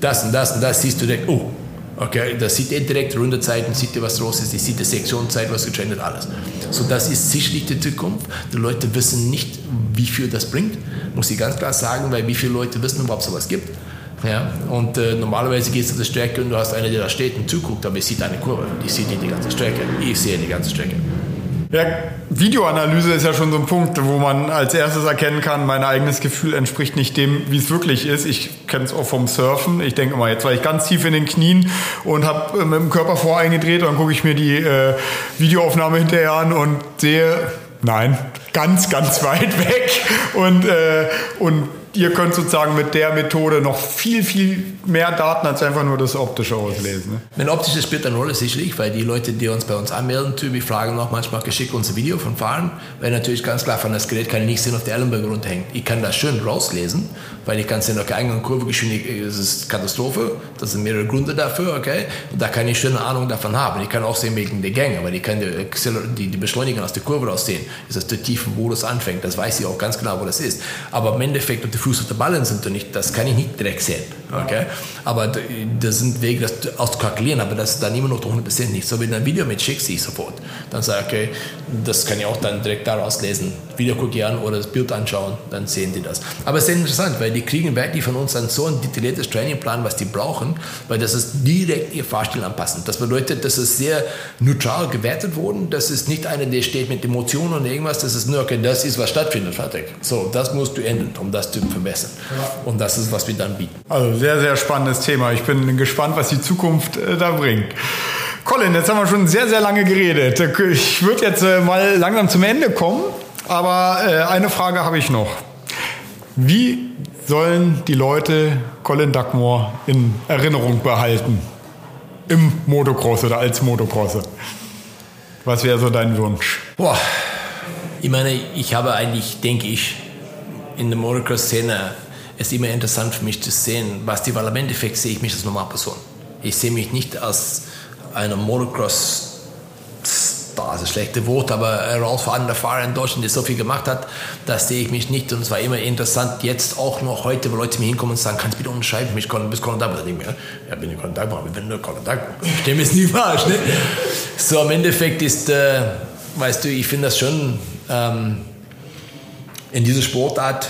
A: Das und das und das siehst du direkt, oh, Okay, da sieht er direkt Runderzeiten, sieht er, was los ist, sieht die Sektionszeit, was getrennt alles. So, das ist sicherlich die Zukunft. Die Leute wissen nicht, wie viel das bringt, muss ich ganz klar sagen, weil wie viele Leute wissen überhaupt sowas gibt. Ja, und äh, normalerweise gehst du auf die Strecke und du hast einen, der da steht und zuguckt, aber ich sehe eine Kurve, ich sehe nicht die ganze Strecke, ich sehe die ganze Strecke.
B: Ja, Videoanalyse ist ja schon so ein Punkt, wo man als erstes erkennen kann, mein eigenes Gefühl entspricht nicht dem, wie es wirklich ist. Ich kenne es auch vom Surfen. Ich denke mal, jetzt war ich ganz tief in den Knien und habe äh, mit dem Körper voreingedreht und dann gucke ich mir die äh, Videoaufnahme hinterher an und sehe, nein, ganz, ganz weit weg und, äh, und ihr könnt sozusagen mit der Methode noch viel, viel mehr Daten als einfach nur das optische auslesen. Ne?
A: Mein optisches spielt eine Rolle sicherlich, weil die Leute, die uns bei uns anmelden, die fragen auch manchmal geschickt unser Video von Fahren, weil natürlich ganz klar von das Gerät kann ich nicht sehen, auf der Ellenberg runterhängt. Ich kann das schön rauslesen, weil ich kann sehen, okay, Eingang Kurvegeschwindigkeit das ist Katastrophe, das sind mehrere Gründe dafür, okay, und da kann ich schon eine Ahnung davon haben. Ich kann auch sehen wegen der Gänge, weil ich kann die, die, Beschleunigung aus der Kurve raussehen, ist das der tiefe Modus anfängt, das weiß ich auch ganz genau, wo das ist. Aber im Endeffekt, die Fuß auf der Ballen sind und nicht, das kann ich nicht direkt sehen. Okay? Aber das sind Wege, das auszukalkulieren, aber das ist dann immer noch 100% nicht. So, wenn du ein Video mitschickst, sehe ich sofort. Dann sage ich, okay, das kann ich auch dann direkt daraus lesen. Video an oder das Bild anschauen, dann sehen die das. Aber es ist sehr interessant, weil die kriegen wirklich von uns dann so ein detailliertes Trainingplan, was die brauchen, weil das ist direkt ihr Fahrstil anpassen. Das bedeutet, das ist sehr neutral gewertet worden. Das ist nicht einer, der steht mit Emotionen und irgendwas. Das ist nur, okay, das ist, was stattfindet, fertig. So, das musst du ändern, um das zu verbessern. Und das ist, was wir dann bieten.
B: Also sehr, sehr spannendes Thema. Ich bin gespannt, was die Zukunft äh, da bringt. Colin, jetzt haben wir schon sehr, sehr lange geredet. Ich würde jetzt äh, mal langsam zum Ende kommen, aber äh, eine Frage habe ich noch. Wie sollen die Leute Colin Duckmore in Erinnerung behalten? Im Motocross oder als Motocrosser? Was wäre so dein Wunsch?
A: Boah, ich meine, ich habe eigentlich, denke ich, in der Motocross-Szene ist immer interessant für mich zu sehen, was die, im Endeffekt sehe ich mich als Normalperson. Ich sehe mich nicht als eine Motocross das schlechtes Wort, aber herausfordernder Fahrer in Deutschland, der so viel gemacht hat, das sehe ich mich nicht. Und es war immer interessant, jetzt auch noch heute, wo Leute mir hinkommen und sagen, kannst du bitte unterschreiben, mich bis Colin Dagmar. Ich ja, bin ich Colin Dagmar, ich bin nur Colin Dagmar. Dem ist nie falsch. Ne? So, im Endeffekt ist, äh, weißt du, ich finde das schon, ähm, in dieser Sportart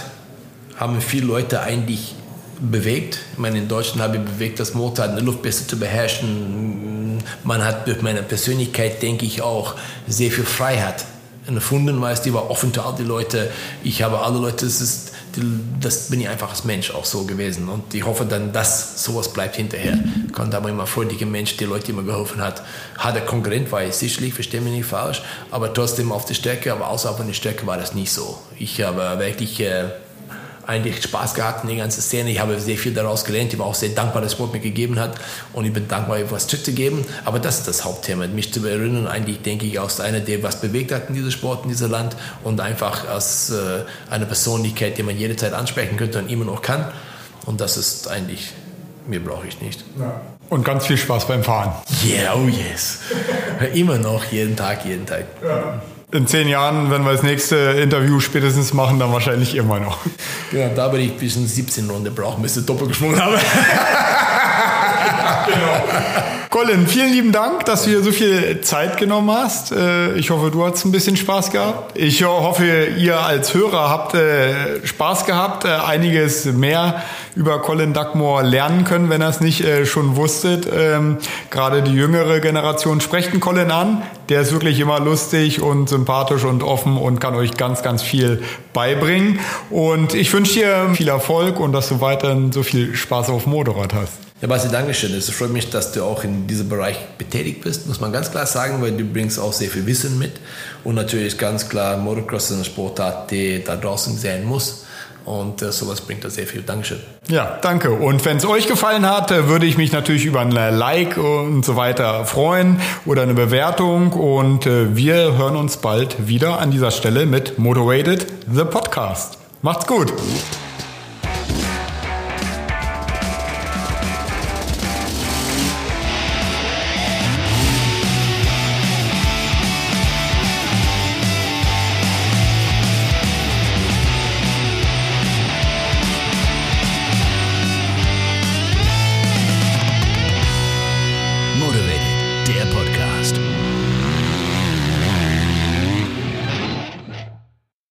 A: haben viele Leute eigentlich bewegt. Ich meine, in Deutschland habe ich bewegt, das Motorrad in der Luft besser zu beherrschen. Man hat durch meine Persönlichkeit, denke ich, auch sehr viel Freiheit erfunden, weißt du, war offen zu all die Leute. Ich habe alle Leute, das, ist, das bin ich einfach als Mensch auch so gewesen. Und ich hoffe dann, dass sowas bleibt hinterher. Kommt aber immer freundlicher Mensch, der Leute immer geholfen hat. Hat er Konkurrent, war ich sicherlich, verstehe mich nicht falsch, aber trotzdem auf der Strecke, aber außerhalb von der Strecke war das nicht so. Ich habe wirklich äh, eigentlich Spaß gehabt in der ganzen Szene. Ich habe sehr viel daraus gelernt. Ich war auch sehr dankbar, dass Sport mir gegeben hat. Und ich bin dankbar, etwas zurückzugeben. Aber das ist das Hauptthema, mich zu erinnern. Eigentlich denke ich, als einer, der was bewegt hat in diesem Sport, in diesem Land. Und einfach als äh, eine Persönlichkeit, die man jederzeit ansprechen könnte und immer noch kann. Und das ist eigentlich, mehr brauche ich nicht. Ja.
B: Und ganz viel Spaß beim Fahren.
A: Yeah, oh yes. immer noch, jeden Tag, jeden Tag. Ja
B: in zehn Jahren, wenn wir das nächste Interview spätestens machen, dann wahrscheinlich immer noch.
A: Genau, da würde ich bis in 17 Runde brauchen, bis ich doppelt geschwungen habe.
B: genau. Colin, vielen lieben Dank, dass du dir so viel Zeit genommen hast. Äh, ich hoffe, du hast ein bisschen Spaß gehabt. Ich hoffe, ihr als Hörer habt äh, Spaß gehabt, äh, einiges mehr über Colin Duckmore lernen können, wenn ihr es nicht schon wusstet. Ähm, gerade die jüngere Generation sprecht einen Colin an. Der ist wirklich immer lustig und sympathisch und offen und kann euch ganz, ganz viel beibringen. Und ich wünsche dir viel Erfolg und dass du weiterhin so viel Spaß auf Motorrad hast.
A: Ja, Basti, Dankeschön. Es freut mich, dass du auch in diesem Bereich betätigt bist, muss man ganz klar sagen, weil du bringst auch sehr viel Wissen mit. Und natürlich ganz klar, Motocross ist eine Sportart, die da draußen sein muss. Und äh, sowas bringt da sehr viel. Dankeschön.
B: Ja, danke. Und wenn es euch gefallen hat, äh, würde ich mich natürlich über ein Like und so weiter freuen oder eine Bewertung. Und äh, wir hören uns bald wieder an dieser Stelle mit Motivated, the Podcast. Macht's gut.